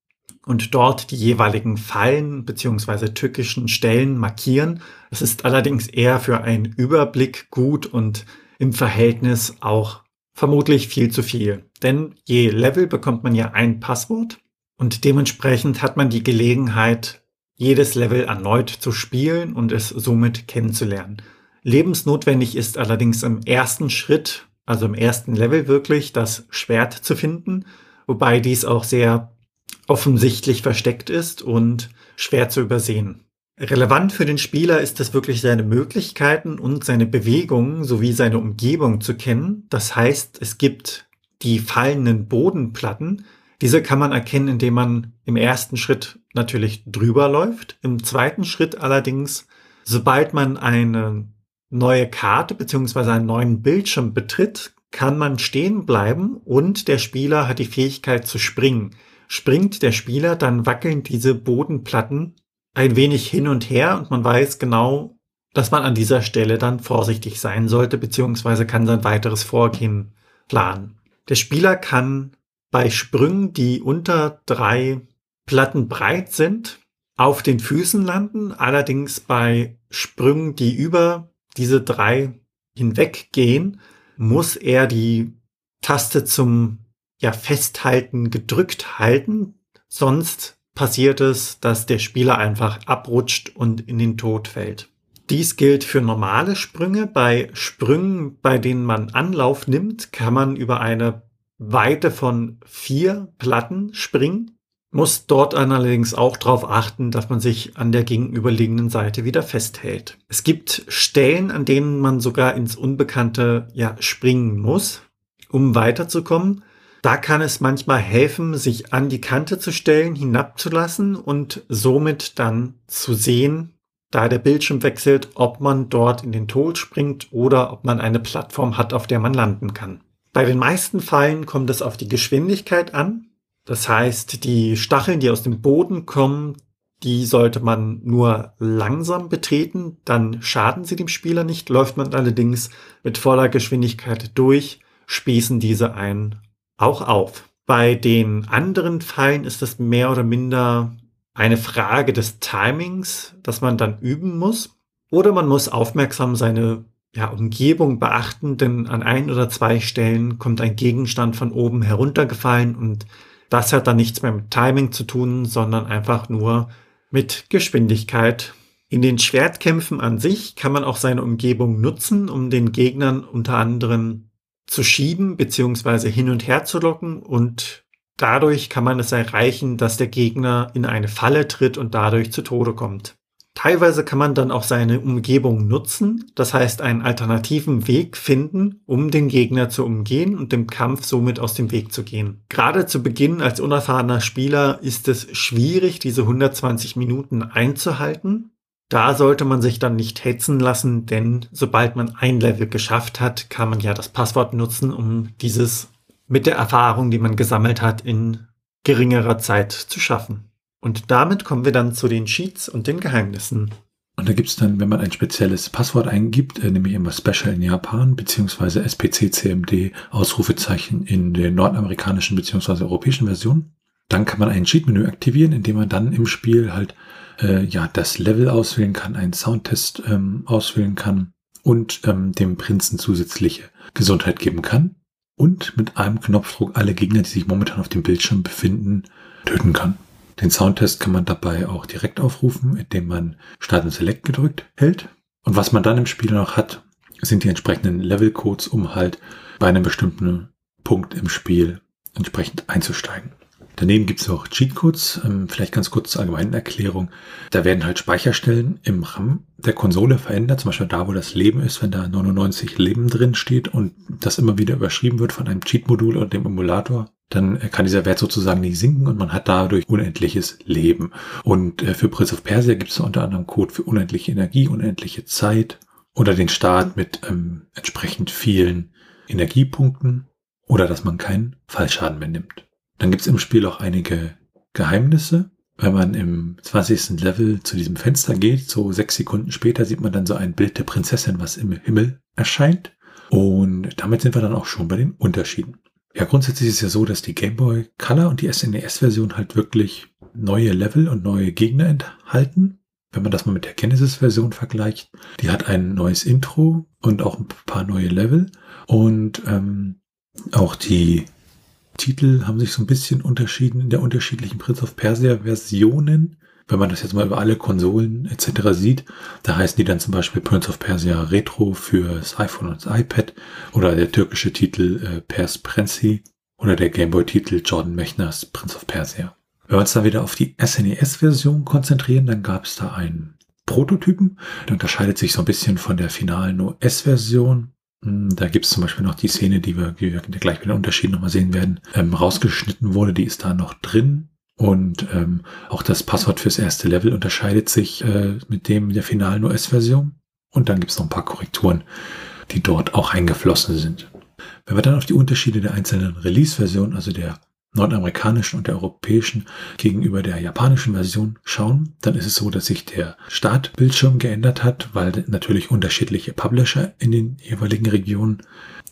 und dort die jeweiligen Fallen bzw. tückischen Stellen markieren. Es ist allerdings eher für einen Überblick gut und im Verhältnis auch vermutlich viel zu viel. Denn je Level bekommt man ja ein Passwort und dementsprechend hat man die Gelegenheit, jedes Level erneut zu spielen und es somit kennenzulernen. Lebensnotwendig ist allerdings im ersten Schritt, also im ersten Level wirklich, das Schwert zu finden, wobei dies auch sehr offensichtlich versteckt ist und schwer zu übersehen. Relevant für den Spieler ist es wirklich seine Möglichkeiten und seine Bewegungen sowie seine Umgebung zu kennen. Das heißt, es gibt die fallenden Bodenplatten. Diese kann man erkennen, indem man im ersten Schritt natürlich drüber läuft. Im zweiten Schritt allerdings, sobald man eine neue Karte bzw. einen neuen Bildschirm betritt, kann man stehen bleiben und der Spieler hat die Fähigkeit zu springen. Springt der Spieler, dann wackeln diese Bodenplatten ein wenig hin und her und man weiß genau, dass man an dieser Stelle dann vorsichtig sein sollte, beziehungsweise kann sein weiteres Vorgehen planen. Der Spieler kann bei Sprüngen, die unter drei Platten breit sind, auf den Füßen landen, allerdings bei Sprüngen, die über diese drei hinweggehen, muss er die Taste zum ja festhalten, gedrückt halten. Sonst passiert es, dass der Spieler einfach abrutscht und in den Tod fällt. Dies gilt für normale Sprünge. Bei Sprüngen, bei denen man Anlauf nimmt, kann man über eine Weite von vier Platten springen, muss dort allerdings auch darauf achten, dass man sich an der gegenüberliegenden Seite wieder festhält. Es gibt Stellen, an denen man sogar ins Unbekannte ja springen muss, um weiterzukommen. Da kann es manchmal helfen, sich an die Kante zu stellen, hinabzulassen und somit dann zu sehen, da der Bildschirm wechselt, ob man dort in den Tod springt oder ob man eine Plattform hat, auf der man landen kann. Bei den meisten Fallen kommt es auf die Geschwindigkeit an. Das heißt, die Stacheln, die aus dem Boden kommen, die sollte man nur langsam betreten, dann schaden sie dem Spieler nicht. Läuft man allerdings mit voller Geschwindigkeit durch, spießen diese ein auch auf. Bei den anderen Fallen ist das mehr oder minder eine Frage des Timings, das man dann üben muss. Oder man muss aufmerksam seine ja, Umgebung beachten, denn an ein oder zwei Stellen kommt ein Gegenstand von oben heruntergefallen und das hat dann nichts mehr mit Timing zu tun, sondern einfach nur mit Geschwindigkeit. In den Schwertkämpfen an sich kann man auch seine Umgebung nutzen, um den Gegnern unter anderem zu schieben beziehungsweise hin und her zu locken und dadurch kann man es erreichen, dass der Gegner in eine Falle tritt und dadurch zu Tode kommt. Teilweise kann man dann auch seine Umgebung nutzen, das heißt einen alternativen Weg finden, um den Gegner zu umgehen und dem Kampf somit aus dem Weg zu gehen. Gerade zu Beginn als unerfahrener Spieler ist es schwierig, diese 120 Minuten einzuhalten, da sollte man sich dann nicht hetzen lassen, denn sobald man ein Level geschafft hat, kann man ja das Passwort nutzen, um dieses mit der Erfahrung, die man gesammelt hat, in geringerer Zeit zu schaffen. Und damit kommen wir dann zu den Cheats und den Geheimnissen. Und da gibt es dann, wenn man ein spezielles Passwort eingibt, äh, nämlich immer Special in Japan, beziehungsweise SPC CMD Ausrufezeichen in der nordamerikanischen beziehungsweise europäischen Version, Dann kann man ein Cheat-Menü aktivieren, indem man dann im Spiel halt äh, ja das Level auswählen kann, einen Soundtest ähm, auswählen kann und ähm, dem Prinzen zusätzliche Gesundheit geben kann und mit einem Knopfdruck alle Gegner, die sich momentan auf dem Bildschirm befinden, töten kann. Den Soundtest kann man dabei auch direkt aufrufen, indem man Start und Select gedrückt hält. Und was man dann im Spiel noch hat, sind die entsprechenden Levelcodes, um halt bei einem bestimmten Punkt im Spiel entsprechend einzusteigen. Daneben gibt es auch Cheatcodes, ähm, vielleicht ganz kurz zur allgemeinen Erklärung. Da werden halt Speicherstellen im RAM der Konsole verändert, zum Beispiel da, wo das Leben ist, wenn da 99 Leben drin steht und das immer wieder überschrieben wird von einem Cheat-Modul oder dem Emulator, dann kann dieser Wert sozusagen nicht sinken und man hat dadurch unendliches Leben. Und äh, für Prince of Persia gibt es unter anderem Code für unendliche Energie, unendliche Zeit oder den Start mit ähm, entsprechend vielen Energiepunkten oder dass man keinen Fallschaden mehr nimmt. Dann gibt es im Spiel auch einige Geheimnisse. Wenn man im 20. Level zu diesem Fenster geht, so sechs Sekunden später sieht man dann so ein Bild der Prinzessin, was im Himmel erscheint. Und damit sind wir dann auch schon bei den Unterschieden. Ja, grundsätzlich ist es ja so, dass die Game Boy Color und die SNES-Version halt wirklich neue Level und neue Gegner enthalten. Wenn man das mal mit der Genesis-Version vergleicht, die hat ein neues Intro und auch ein paar neue Level. Und ähm, auch die Titel haben sich so ein bisschen unterschieden in der unterschiedlichen Prince of Persia Versionen. Wenn man das jetzt mal über alle Konsolen etc. sieht, da heißen die dann zum Beispiel Prince of Persia Retro für das iPhone und das iPad oder der türkische Titel äh, Pers Prensi oder der Gameboy-Titel Jordan Mechners Prince of Persia. Wenn wir uns dann wieder auf die SNES-Version konzentrieren, dann gab es da einen Prototypen. Der unterscheidet sich so ein bisschen von der finalen OS-Version. Hm, da gibt es zum Beispiel noch die Szene, die wir, die wir gleich mit den Unterschieden nochmal sehen werden, ähm, rausgeschnitten wurde, die ist da noch drin. Und ähm, auch das Passwort fürs erste Level unterscheidet sich äh, mit dem der finalen US-Version. Und dann gibt es noch ein paar Korrekturen, die dort auch eingeflossen sind. Wenn wir dann auf die Unterschiede der einzelnen Release-Versionen, also der nordamerikanischen und der europäischen gegenüber der japanischen Version schauen, dann ist es so, dass sich der Startbildschirm geändert hat, weil natürlich unterschiedliche Publisher in den jeweiligen Regionen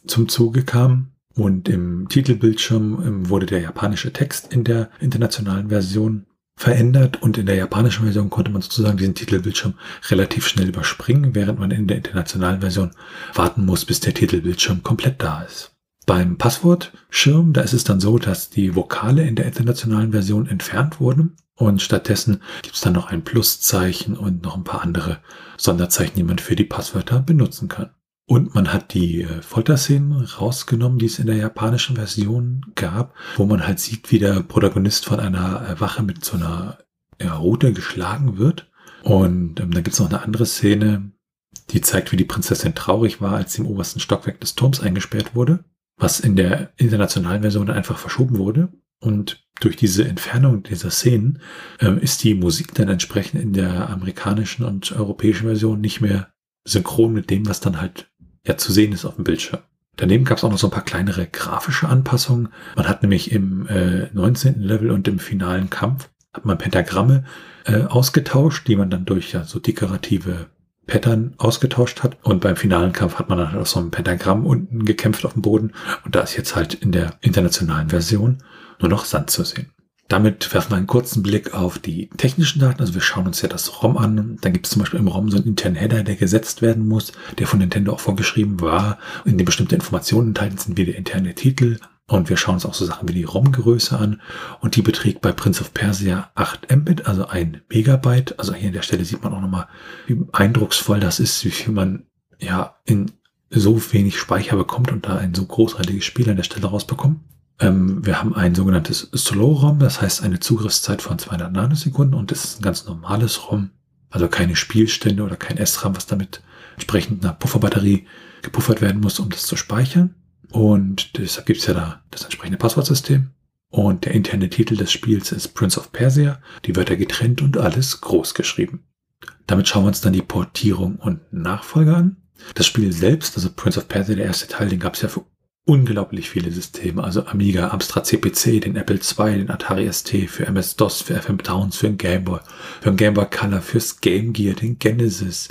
zum Zuge kamen. Und im Titelbildschirm ähm, wurde der japanische Text in der internationalen Version verändert und in der japanischen Version konnte man sozusagen diesen Titelbildschirm relativ schnell überspringen, während man in der internationalen Version warten muss, bis der Titelbildschirm komplett da ist. Beim Passwortschirm, da ist es dann so, dass die Vokale in der internationalen Version entfernt wurden und stattdessen gibt es dann noch ein Pluszeichen und noch ein paar andere Sonderzeichen, die man für die Passwörter benutzen kann. Und man hat die äh, Folterszenen rausgenommen, die es in der japanischen Version gab, wo man halt sieht, wie der Protagonist von einer Wache mit so einer Rute geschlagen wird. Und ähm, dann gibt es noch eine andere Szene, die zeigt, wie die Prinzessin traurig war, als sie im obersten Stockwerk des Turms eingesperrt wurde was in der internationalen Version einfach verschoben wurde. Und durch diese Entfernung dieser Szenen ähm, ist die Musik dann entsprechend in der amerikanischen und europäischen Version nicht mehr synchron mit dem, was dann halt ja zu sehen ist auf dem Bildschirm. Daneben gab es auch noch so ein paar kleinere grafische Anpassungen. Man hat nämlich im äh, 19. Level und im finalen Kampf hat man Pentagramme äh, ausgetauscht, die man dann durch ja, so dekorative Pattern ausgetauscht hat. Und beim finalen Kampf hat man dann halt so ein Pentagramm unten gekämpft auf dem Boden. Und da ist jetzt halt in der internationalen Version nur noch Sand zu sehen. Damit werfen wir einen kurzen Blick auf die technischen Daten. Also wir schauen uns ja das ROM an. Dann gibt es zum Beispiel im ROM so einen internen Header, der gesetzt werden muss, der von Nintendo auch vorgeschrieben war, in dem bestimmte Informationen enthalten sind, wie der interne Titel, und wir schauen uns auch so Sachen wie die ROM-Größe an. Und die beträgt bei Prince of Persia 8 Mbit, also ein Megabyte. Also hier an der Stelle sieht man auch nochmal, wie eindrucksvoll das ist, wie viel man ja in so wenig Speicher bekommt und da ein so großartiges Spiel an der Stelle rausbekommt. Ähm, wir haben ein sogenanntes Slow-ROM, das heißt eine Zugriffszeit von 200 Nanosekunden und das ist ein ganz normales ROM. Also keine Spielstände oder kein SRAM, was damit entsprechend einer Pufferbatterie gepuffert werden muss, um das zu speichern. Und deshalb gibt es ja da das entsprechende Passwortsystem. Und der interne Titel des Spiels ist Prince of Persia. Die Wörter getrennt und alles groß geschrieben. Damit schauen wir uns dann die Portierung und Nachfolger an. Das Spiel selbst, also Prince of Persia, der erste Teil, den gab es ja für unglaublich viele Systeme, also Amiga, Amstrad CPC, den Apple II, den Atari ST, für MS-DOS, für FM Towns, für den Game Boy, für den Game Boy Color, fürs Game Gear, den Genesis,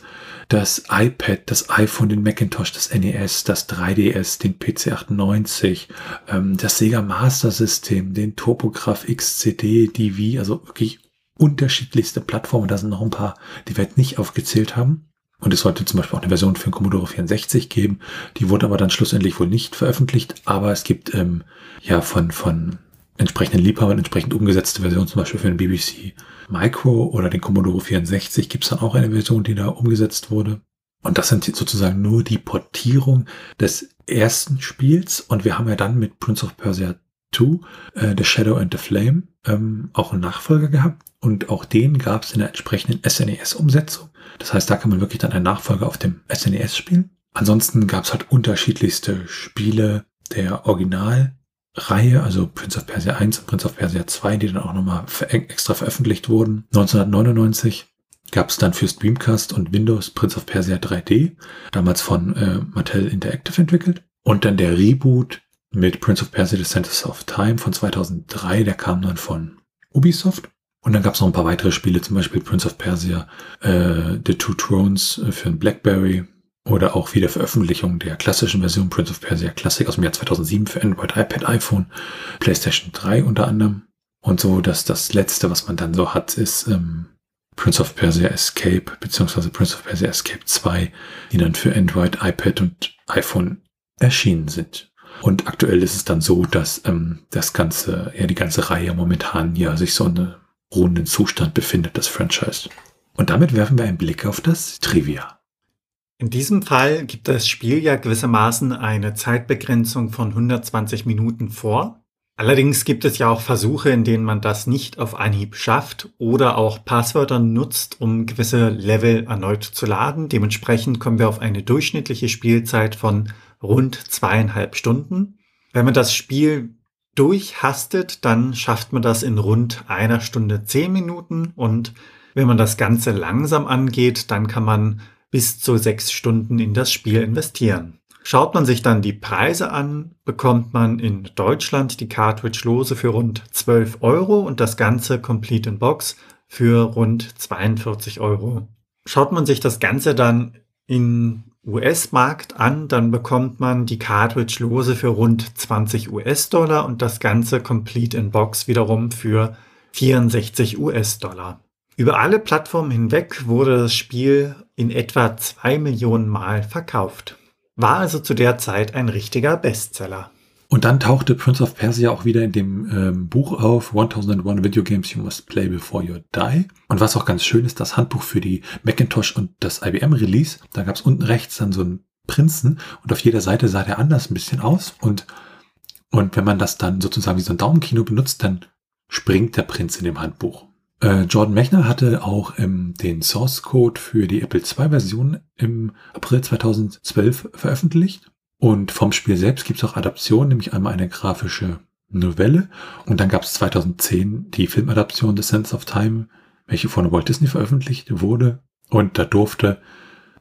das iPad, das iPhone, den Macintosh, das NES, das 3DS, den PC98, ähm, das Sega Master System, den Topograph XCD, DV, also wirklich unterschiedlichste Plattformen. Da sind noch ein paar, die wir jetzt nicht aufgezählt haben. Und es sollte zum Beispiel auch eine Version für den Commodore 64 geben. Die wurde aber dann schlussendlich wohl nicht veröffentlicht. Aber es gibt ähm, ja von, von entsprechenden Liebhabern entsprechend umgesetzte Versionen, zum Beispiel für den BBC Micro oder den Commodore 64 gibt es dann auch eine Version, die da umgesetzt wurde. Und das sind sozusagen nur die Portierung des ersten Spiels. Und wir haben ja dann mit Prince of Persia 2, äh, The Shadow and the Flame, ähm, auch einen Nachfolger gehabt. Und auch den gab es in der entsprechenden SNES-Umsetzung. Das heißt, da kann man wirklich dann einen Nachfolger auf dem SNES spielen. Ansonsten gab es halt unterschiedlichste Spiele der Originalreihe, also Prince of Persia 1 und Prince of Persia 2, die dann auch nochmal extra veröffentlicht wurden. 1999 gab es dann fürs Dreamcast und Windows Prince of Persia 3D, damals von äh, Mattel Interactive entwickelt. Und dann der Reboot mit Prince of Persia The Centers of Time von 2003, der kam dann von Ubisoft. Und dann gab es noch ein paar weitere Spiele, zum Beispiel Prince of Persia, äh, The Two Thrones äh, für ein Blackberry oder auch wieder Veröffentlichung der klassischen Version Prince of Persia Classic aus dem Jahr 2007 für Android, iPad, iPhone, PlayStation 3 unter anderem. Und so, dass das letzte, was man dann so hat, ist ähm, Prince of Persia Escape beziehungsweise Prince of Persia Escape 2, die dann für Android, iPad und iPhone erschienen sind. Und aktuell ist es dann so, dass ähm, das ganze, ja die ganze Reihe momentan ja sich so eine ruhenden Zustand befindet, das Franchise. Und damit werfen wir einen Blick auf das Trivia. In diesem Fall gibt das Spiel ja gewissermaßen eine Zeitbegrenzung von 120 Minuten vor. Allerdings gibt es ja auch Versuche, in denen man das nicht auf Anhieb schafft oder auch Passwörter nutzt, um gewisse Level erneut zu laden. Dementsprechend kommen wir auf eine durchschnittliche Spielzeit von rund zweieinhalb Stunden. Wenn man das Spiel durchhastet, dann schafft man das in rund einer Stunde zehn Minuten und wenn man das Ganze langsam angeht, dann kann man bis zu sechs Stunden in das Spiel investieren. Schaut man sich dann die Preise an, bekommt man in Deutschland die Cartridge-Lose für rund 12 Euro und das Ganze Complete in Box für rund 42 Euro. Schaut man sich das Ganze dann in US-Markt an, dann bekommt man die Cartridge-Lose für rund 20 US-Dollar und das Ganze Complete in Box wiederum für 64 US-Dollar. Über alle Plattformen hinweg wurde das Spiel in etwa 2 Millionen Mal verkauft. War also zu der Zeit ein richtiger Bestseller. Und dann tauchte Prince of Persia auch wieder in dem ähm, Buch auf, 1001 Video Games You Must Play Before You Die. Und was auch ganz schön ist, das Handbuch für die Macintosh und das IBM Release. Da gab es unten rechts dann so einen Prinzen und auf jeder Seite sah der anders ein bisschen aus. Und, und wenn man das dann sozusagen wie so ein Daumenkino benutzt, dann springt der Prinz in dem Handbuch. Äh, Jordan Mechner hatte auch ähm, den Source Code für die Apple II Version im April 2012 veröffentlicht. Und vom Spiel selbst gibt es auch Adaptionen, nämlich einmal eine grafische Novelle und dann gab es 2010 die Filmadaption The Sense of Time, welche von Walt Disney veröffentlicht wurde. Und da durfte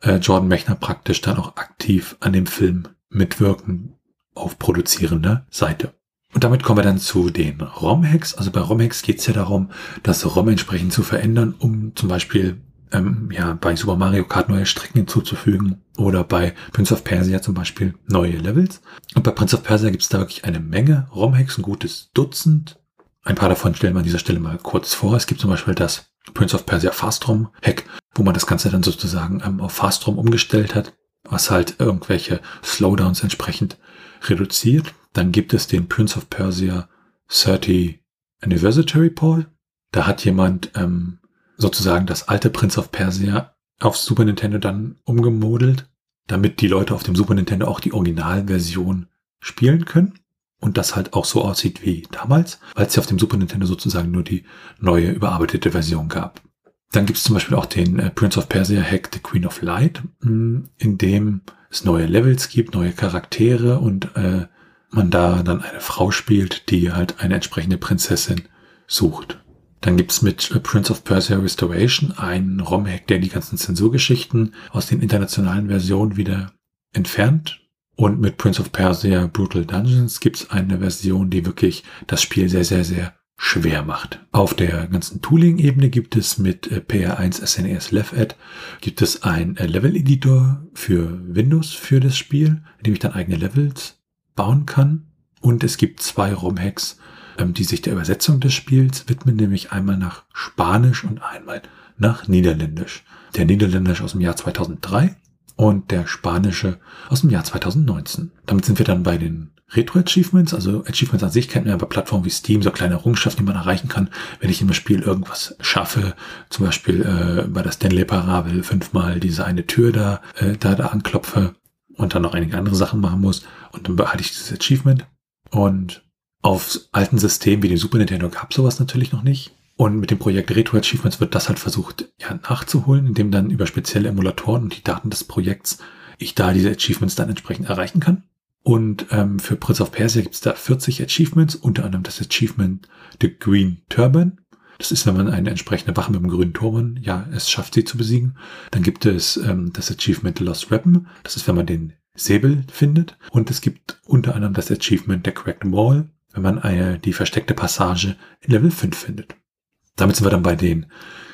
äh, Jordan Mechner praktisch dann auch aktiv an dem Film mitwirken auf produzierender Seite. Und damit kommen wir dann zu den ROM-Hacks. Also bei ROM-Hacks geht es ja darum, das ROM entsprechend zu verändern, um zum Beispiel ähm, ja, bei Super Mario Kart neue Strecken hinzuzufügen oder bei Prince of Persia zum Beispiel neue Levels. Und bei Prince of Persia gibt es da wirklich eine Menge ROM-Hacks, ein gutes Dutzend. Ein paar davon stellen wir an dieser Stelle mal kurz vor. Es gibt zum Beispiel das Prince of Persia Fast ROM Hack, wo man das Ganze dann sozusagen ähm, auf Fast ROM umgestellt hat, was halt irgendwelche Slowdowns entsprechend reduziert. Dann gibt es den Prince of Persia 30 Anniversary Poll. Da hat jemand ähm, sozusagen das alte Prince of Persia auf Super Nintendo dann umgemodelt, damit die Leute auf dem Super Nintendo auch die Originalversion spielen können und das halt auch so aussieht wie damals, weil es ja auf dem Super Nintendo sozusagen nur die neue überarbeitete Version gab. Dann gibt es zum Beispiel auch den äh, Prince of Persia Hack The Queen of Light, mh, hm, in dem es neue Levels gibt, neue Charaktere und äh, man da dann eine Frau spielt, die halt eine entsprechende Prinzessin sucht. Dann gibt's mit Prince of Persia Restoration einen ROM-Hack, der die ganzen Zensurgeschichten aus den internationalen Versionen wieder entfernt Und mit Prince of Persia Brutal Dungeons gibt es eine Version, die wirklich das Spiel sehr, sehr, sehr schwer macht. Auf der ganzen Tooling-Ebene gibt es mit äh, PR1 SNES LevEd gibt es ein äh, Level-Editor für Windows für das Spiel, in dem ich dann eigene Levels bauen kann. Und es gibt zwei ROM-Hacks, die sich der Übersetzung des Spiels widmen, nämlich einmal nach Spanisch und einmal nach Niederländisch. Der Niederländisch aus dem Jahr 2003 und der spanische aus dem Jahr 2019. Damit sind wir dann bei den Retro-Achievements, also Achievements an sich kennt man ja bei Plattformen wie Steam, so kleine Errungenschaften, die man erreichen kann, wenn ich im Spiel irgendwas schaffe, zum Beispiel äh, bei der Stanley Parabel fünfmal diese eine Tür da, äh, da, da anklopfe und dann noch einige andere Sachen machen muss und dann behalte ich dieses Achievement und auf alten Systemen wie dem Super Nintendo gab sowas natürlich noch nicht. Und mit dem Projekt Retro Achievements wird das halt versucht ja, nachzuholen, indem dann über spezielle Emulatoren und die Daten des Projekts ich da diese Achievements dann entsprechend erreichen kann. Und ähm, für Prince of Persia gibt es da 40 Achievements, unter anderem das Achievement The Green Turban. Das ist, wenn man eine entsprechende Wache mit dem grünen Turban, ja, es schafft sie zu besiegen. Dann gibt es ähm, das Achievement The Lost Weapon. Das ist, wenn man den Säbel findet. Und es gibt unter anderem das Achievement The Cracked Wall, wenn man eine, die versteckte Passage in Level 5 findet. Damit sind wir dann bei den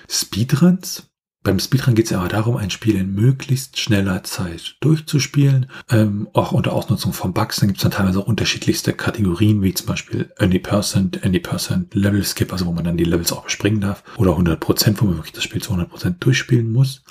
Speedruns. Beim Speedrun geht es ja aber darum, ein Spiel in möglichst schneller Zeit durchzuspielen, ähm, auch unter Ausnutzung von Bugs. Dann gibt es dann teilweise auch unterschiedlichste Kategorien, wie zum Beispiel Any Percent, Any Percent Level Skip, also wo man dann die Levels auch bespringen darf, oder 100%, wo man wirklich das Spiel zu 100% durchspielen muss.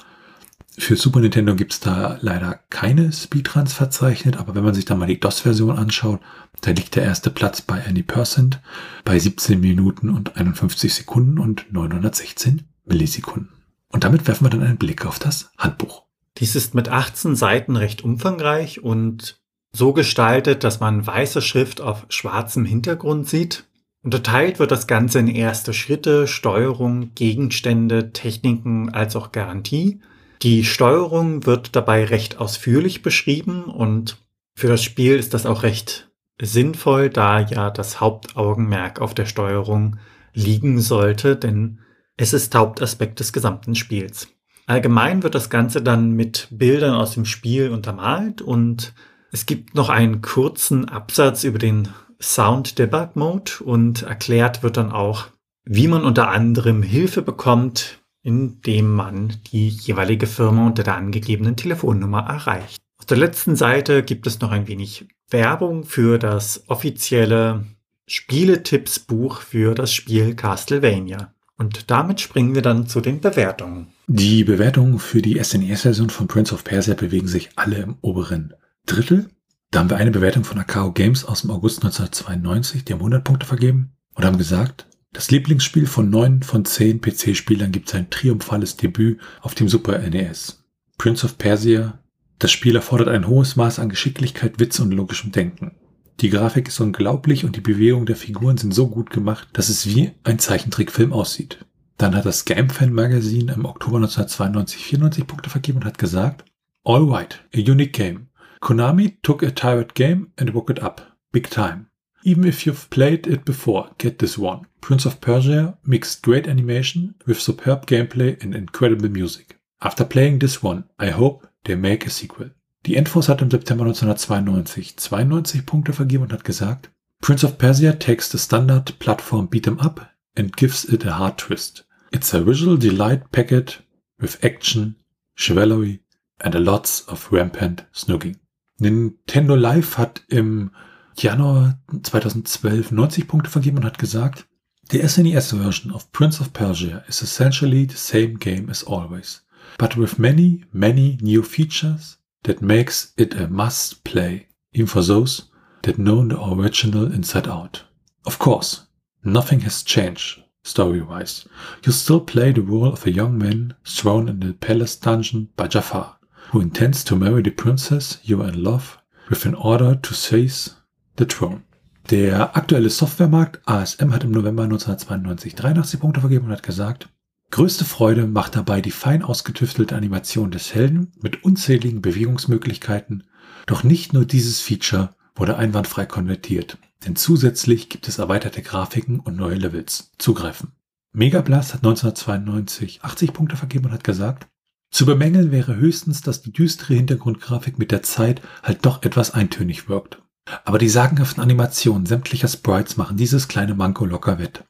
Für Super Nintendo gibt es da leider keine Speedruns verzeichnet, aber wenn man sich dann mal die DOS-Version anschaut, da liegt der erste Platz bei Any Percent bei 17 Minuten und 51 Sekunden und 916 Millisekunden. Und damit werfen wir dann einen Blick auf das Handbuch. Dies ist mit 18 Seiten recht umfangreich und so gestaltet, dass man weiße Schrift auf schwarzem Hintergrund sieht. Unterteilt wird das Ganze in erste Schritte, Steuerung, Gegenstände, Techniken als auch Garantie. Die Steuerung wird dabei recht ausführlich beschrieben und für das Spiel ist das auch recht sinnvoll, da ja das Hauptaugenmerk auf der Steuerung liegen sollte, denn es ist Hauptaspekt des gesamten Spiels. Allgemein wird das Ganze dann mit Bildern aus dem Spiel untermalt und es gibt noch einen kurzen Absatz über den Sound Debug Mode und erklärt wird dann auch, wie man unter anderem Hilfe bekommt, indem man die jeweilige Firma unter der angegebenen Telefonnummer erreicht. Auf der letzten Seite gibt es noch ein wenig Werbung für das offizielle Spieletippsbuch für das Spiel Castlevania. Und damit springen wir dann zu den Bewertungen. Die Bewertungen für die SNES-Version von Prince of Persia bewegen sich alle im oberen Drittel. Da haben wir eine Bewertung von Akao Games aus dem August 1992, die haben 100 Punkte vergeben und haben gesagt, das Lieblingsspiel von neun von zehn PC-Spielern gibt sein triumphales Debüt auf dem Super NES. Prince of Persia. Das Spiel erfordert ein hohes Maß an Geschicklichkeit, Witz und logischem Denken. Die Grafik ist unglaublich und die Bewegungen der Figuren sind so gut gemacht, dass es wie ein Zeichentrickfilm aussieht. Dann hat das GameFan Magazine im Oktober 1992 94 Punkte vergeben und hat gesagt, All right, a unique game. Konami took a tired game and woke it up. Big time. Even if you've played it before, get this one. Prince of Persia mixed great animation with superb gameplay and incredible music. After playing this one, I hope they make a sequel. Die Endforce hat im September 1992 92 Punkte vergeben und hat gesagt, Prince of Persia takes the standard platform beat'em up and gives it a hard twist. It's a visual delight packet with action, chivalry and a lots of rampant snogging. Nintendo Live hat im Januar 2012 90 Punkte vergeben und hat gesagt, The SNES version of Prince of Persia is essentially the same game as always, but with many, many new features that makes it a must play, even for those that know the original inside out. Of course, nothing has changed story-wise. You still play the role of a young man thrown in the palace dungeon by Jafar, who intends to marry the princess you are in love with in order to seize The Throne. Der aktuelle Softwaremarkt ASM hat im November 1992 83 Punkte vergeben und hat gesagt, größte Freude macht dabei die fein ausgetüftelte Animation des Helden mit unzähligen Bewegungsmöglichkeiten, doch nicht nur dieses Feature wurde einwandfrei konvertiert, denn zusätzlich gibt es erweiterte Grafiken und neue Levels. Zugreifen. Megablast hat 1992 80 Punkte vergeben und hat gesagt, Zu bemängeln wäre höchstens, dass die düstere Hintergrundgrafik mit der Zeit halt doch etwas eintönig wirkt. Aber die sagenhaften Animationen sämtlicher Sprites machen dieses kleine Manko locker wett.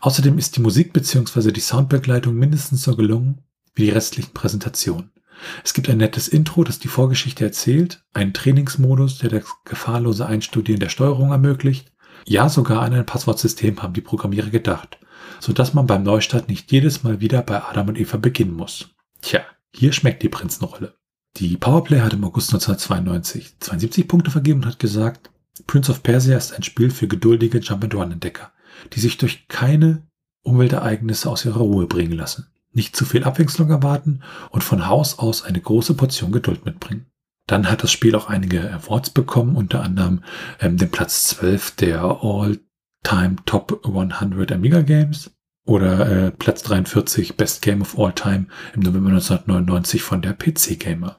Außerdem ist die Musik bzw. die Soundbegleitung mindestens so gelungen wie die restlichen Präsentationen. Es gibt ein nettes Intro, das die Vorgeschichte erzählt, einen Trainingsmodus, der das gefahrlose Einstudieren der Steuerung ermöglicht. Ja, sogar an ein Passwortsystem haben die Programmierer gedacht, sodass man beim Neustart nicht jedes Mal wieder bei Adam und Eva beginnen muss. Tja, hier schmeckt die Prinzenrolle. Die Powerplay hat im August 1992 72 Punkte vergeben und hat gesagt, Prince of Persia ist ein Spiel für geduldige Jump-and-Run-Entdecker, die sich durch keine Umweltereignisse aus ihrer Ruhe bringen lassen, nicht zu viel Abwechslung erwarten und von Haus aus eine große Portion Geduld mitbringen. Dann hat das Spiel auch einige Awards bekommen, unter anderem ähm, den Platz 12 der All-Time Top 100 Amiga Games oder äh, Platz 43 Best Game of All Time im November 1999 von der PC Gamer.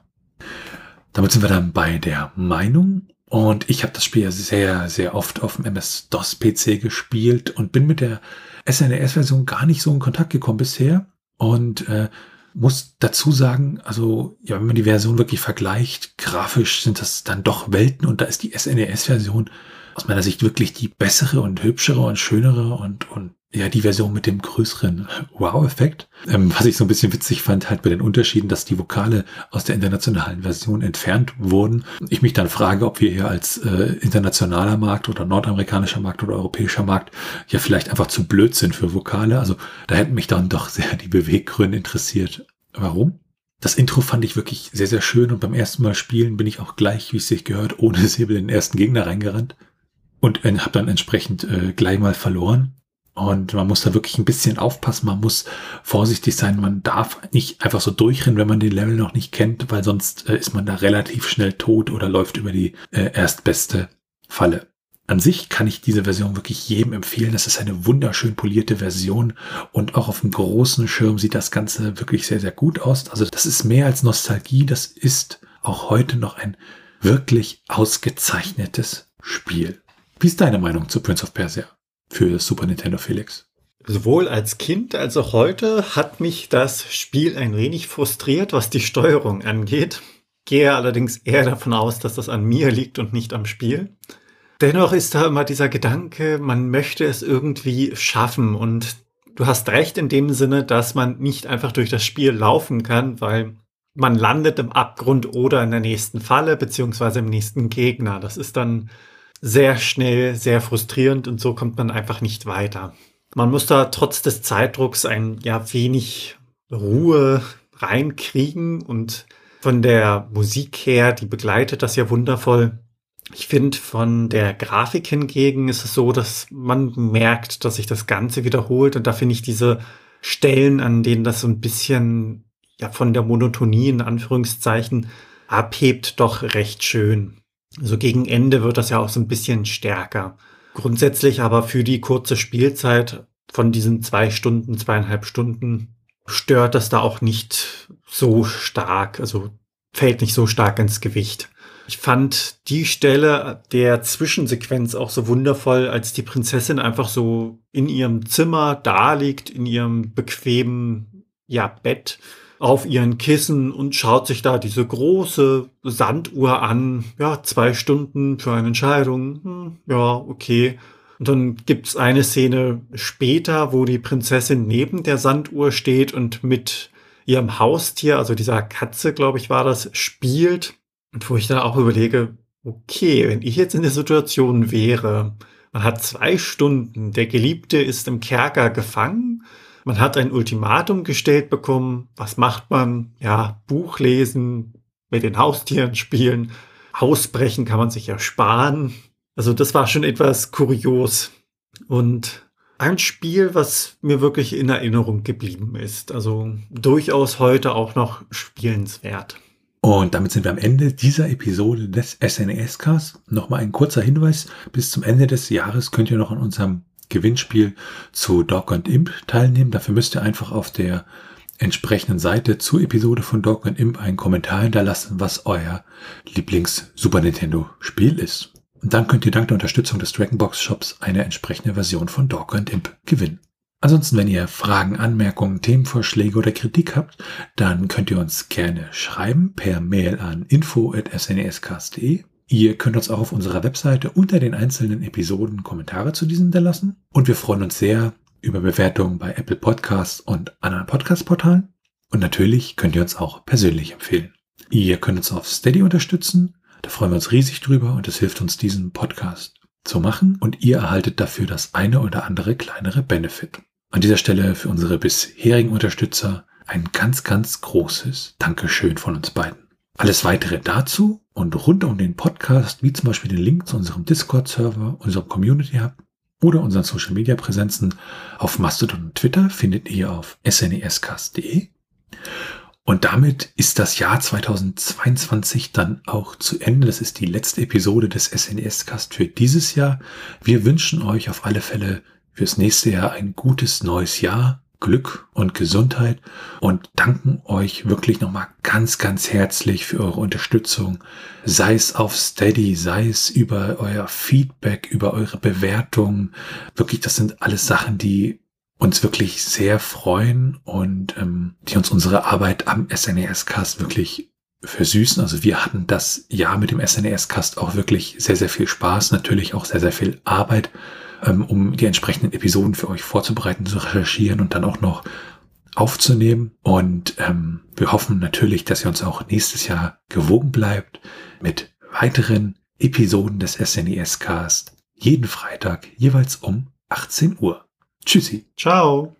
Damit sind wir dann bei der Meinung. Und ich habe das Spiel sehr, sehr oft auf dem MS-DOS-PC gespielt und bin mit der SNES-Version gar nicht so in Kontakt gekommen bisher. Und äh, muss dazu sagen, also ja, wenn man die Version wirklich vergleicht, grafisch sind das dann doch Welten und da ist die SNES-Version aus meiner Sicht wirklich die bessere und hübschere und schönere und, und ja, die Version mit dem größeren Wow-Effekt. Ähm, was ich so ein bisschen witzig fand, halt bei den Unterschieden, dass die Vokale aus der internationalen Version entfernt wurden. Ich mich dann frage, ob wir hier als äh, internationaler Markt oder nordamerikanischer Markt oder europäischer Markt ja vielleicht einfach zu blöd sind für Vokale. Also da hätten mich dann doch sehr die Beweggründe interessiert. Warum? Das Intro fand ich wirklich sehr, sehr schön und beim ersten Mal spielen bin ich auch gleich, wie es sich gehört, ohne Säbel in den ersten Gegner reingerannt und äh, habe dann entsprechend äh, gleich mal verloren. Und man muss da wirklich ein bisschen aufpassen, man muss vorsichtig sein, man darf nicht einfach so durchrennen, wenn man den Level noch nicht kennt, weil sonst äh, ist man da relativ schnell tot oder läuft über die äh, erstbeste Falle. An sich kann ich diese Version wirklich jedem empfehlen. Das ist eine wunderschön polierte Version und auch auf dem großen Schirm sieht das Ganze wirklich sehr, sehr gut aus. Also das ist mehr als Nostalgie, das ist auch heute noch ein wirklich ausgezeichnetes Spiel. Wie ist deine Meinung zu Prince of Persia? für Super Nintendo Felix? Sowohl als Kind als auch heute hat mich das Spiel ein wenig frustriert, was die Steuerung angeht. Gehe allerdings eher davon aus, dass das an mir liegt und nicht am Spiel. Dennoch ist da immer dieser Gedanke, man möchte es irgendwie schaffen und du hast recht in dem Sinne, dass man nicht einfach durch das Spiel laufen kann, weil man landet im Abgrund oder in der nächsten Falle beziehungsweise im nächsten Gegner. Das ist dann sehr schnell, sehr frustrierend und so kommt man einfach nicht weiter. Man muss da trotz des Zeitdrucks ein ja wenig Ruhe reinkriegen und von der Musik her, die begleitet das ja wundervoll. Ich finde, von der Grafik hingegen ist es so, dass man merkt, dass sich das Ganze wiederholt und da finde ich diese Stellen, an denen das so ein bisschen ja von der Monotonie in Anführungszeichen abhebt, doch recht schön. So gegen Ende wird das ja auch so ein bisschen stärker. Grundsätzlich aber für die kurze Spielzeit von diesen zwei Stunden, zweieinhalb Stunden stört das da auch nicht so stark, also fällt nicht so stark ins Gewicht. Ich fand die Stelle der Zwischensequenz auch so wundervoll, als die Prinzessin einfach so in ihrem Zimmer da liegt, in ihrem bequemen ja, Bett auf ihren Kissen und schaut sich da diese große Sanduhr an. Ja, zwei Stunden für eine Entscheidung. Hm, ja, okay. Und dann gibt's eine Szene später, wo die Prinzessin neben der Sanduhr steht und mit ihrem Haustier, also dieser Katze, glaube ich, war das, spielt. Und wo ich dann auch überlege, okay, wenn ich jetzt in der Situation wäre, man hat zwei Stunden, der Geliebte ist im Kerker gefangen man hat ein Ultimatum gestellt bekommen. Was macht man? Ja, Buch lesen, mit den Haustieren spielen. Ausbrechen kann man sich ersparen. Also das war schon etwas kurios. Und ein Spiel, was mir wirklich in Erinnerung geblieben ist. Also durchaus heute auch noch spielenswert. Und damit sind wir am Ende dieser Episode des SNES-Casts. Nochmal ein kurzer Hinweis. Bis zum Ende des Jahres könnt ihr noch an unserem Gewinnspiel zu Dog und Imp teilnehmen. Dafür müsst ihr einfach auf der entsprechenden Seite zur Episode von Dog und Imp einen Kommentar hinterlassen, was euer Lieblings-Super Nintendo-Spiel ist. Und dann könnt ihr dank der Unterstützung des Dragonbox Shops eine entsprechende Version von Dog und Imp gewinnen. Ansonsten, wenn ihr Fragen, Anmerkungen, Themenvorschläge oder Kritik habt, dann könnt ihr uns gerne schreiben per Mail an info.snescast.de. Ihr könnt uns auch auf unserer Webseite unter den einzelnen Episoden Kommentare zu diesen hinterlassen. Und wir freuen uns sehr über Bewertungen bei Apple Podcasts und anderen Podcast-Portalen. Und natürlich könnt ihr uns auch persönlich empfehlen. Ihr könnt uns auf Steady unterstützen. Da freuen wir uns riesig drüber und es hilft uns, diesen Podcast zu machen. Und ihr erhaltet dafür das eine oder andere kleinere Benefit. An dieser Stelle für unsere bisherigen Unterstützer ein ganz, ganz großes Dankeschön von uns beiden. Alles weitere dazu und rund um den Podcast, wie zum Beispiel den Link zu unserem Discord-Server, unserem Community Hub oder unseren Social Media Präsenzen auf Mastodon und Twitter findet ihr auf snescast.de. Und damit ist das Jahr 2022 dann auch zu Ende. Das ist die letzte Episode des SNES-Cast für dieses Jahr. Wir wünschen euch auf alle Fälle fürs nächste Jahr ein gutes neues Jahr, Glück und Gesundheit und danken euch wirklich nochmal ganz, ganz herzlich für eure Unterstützung. Sei es auf Steady, sei es über euer Feedback, über eure Bewertungen. Wirklich, das sind alles Sachen, die uns wirklich sehr freuen und ähm, die uns unsere Arbeit am SNES-Cast wirklich versüßen. Also wir hatten das Jahr mit dem SNES-Cast auch wirklich sehr, sehr viel Spaß, natürlich auch sehr, sehr viel Arbeit ähm, um die entsprechenden Episoden für euch vorzubereiten, zu recherchieren und dann auch noch aufzunehmen. Und ähm, wir hoffen natürlich, dass ihr uns auch nächstes Jahr gewogen bleibt mit weiteren Episoden des SNES Cast. Jeden Freitag jeweils um 18 Uhr. Tschüssi. Ciao.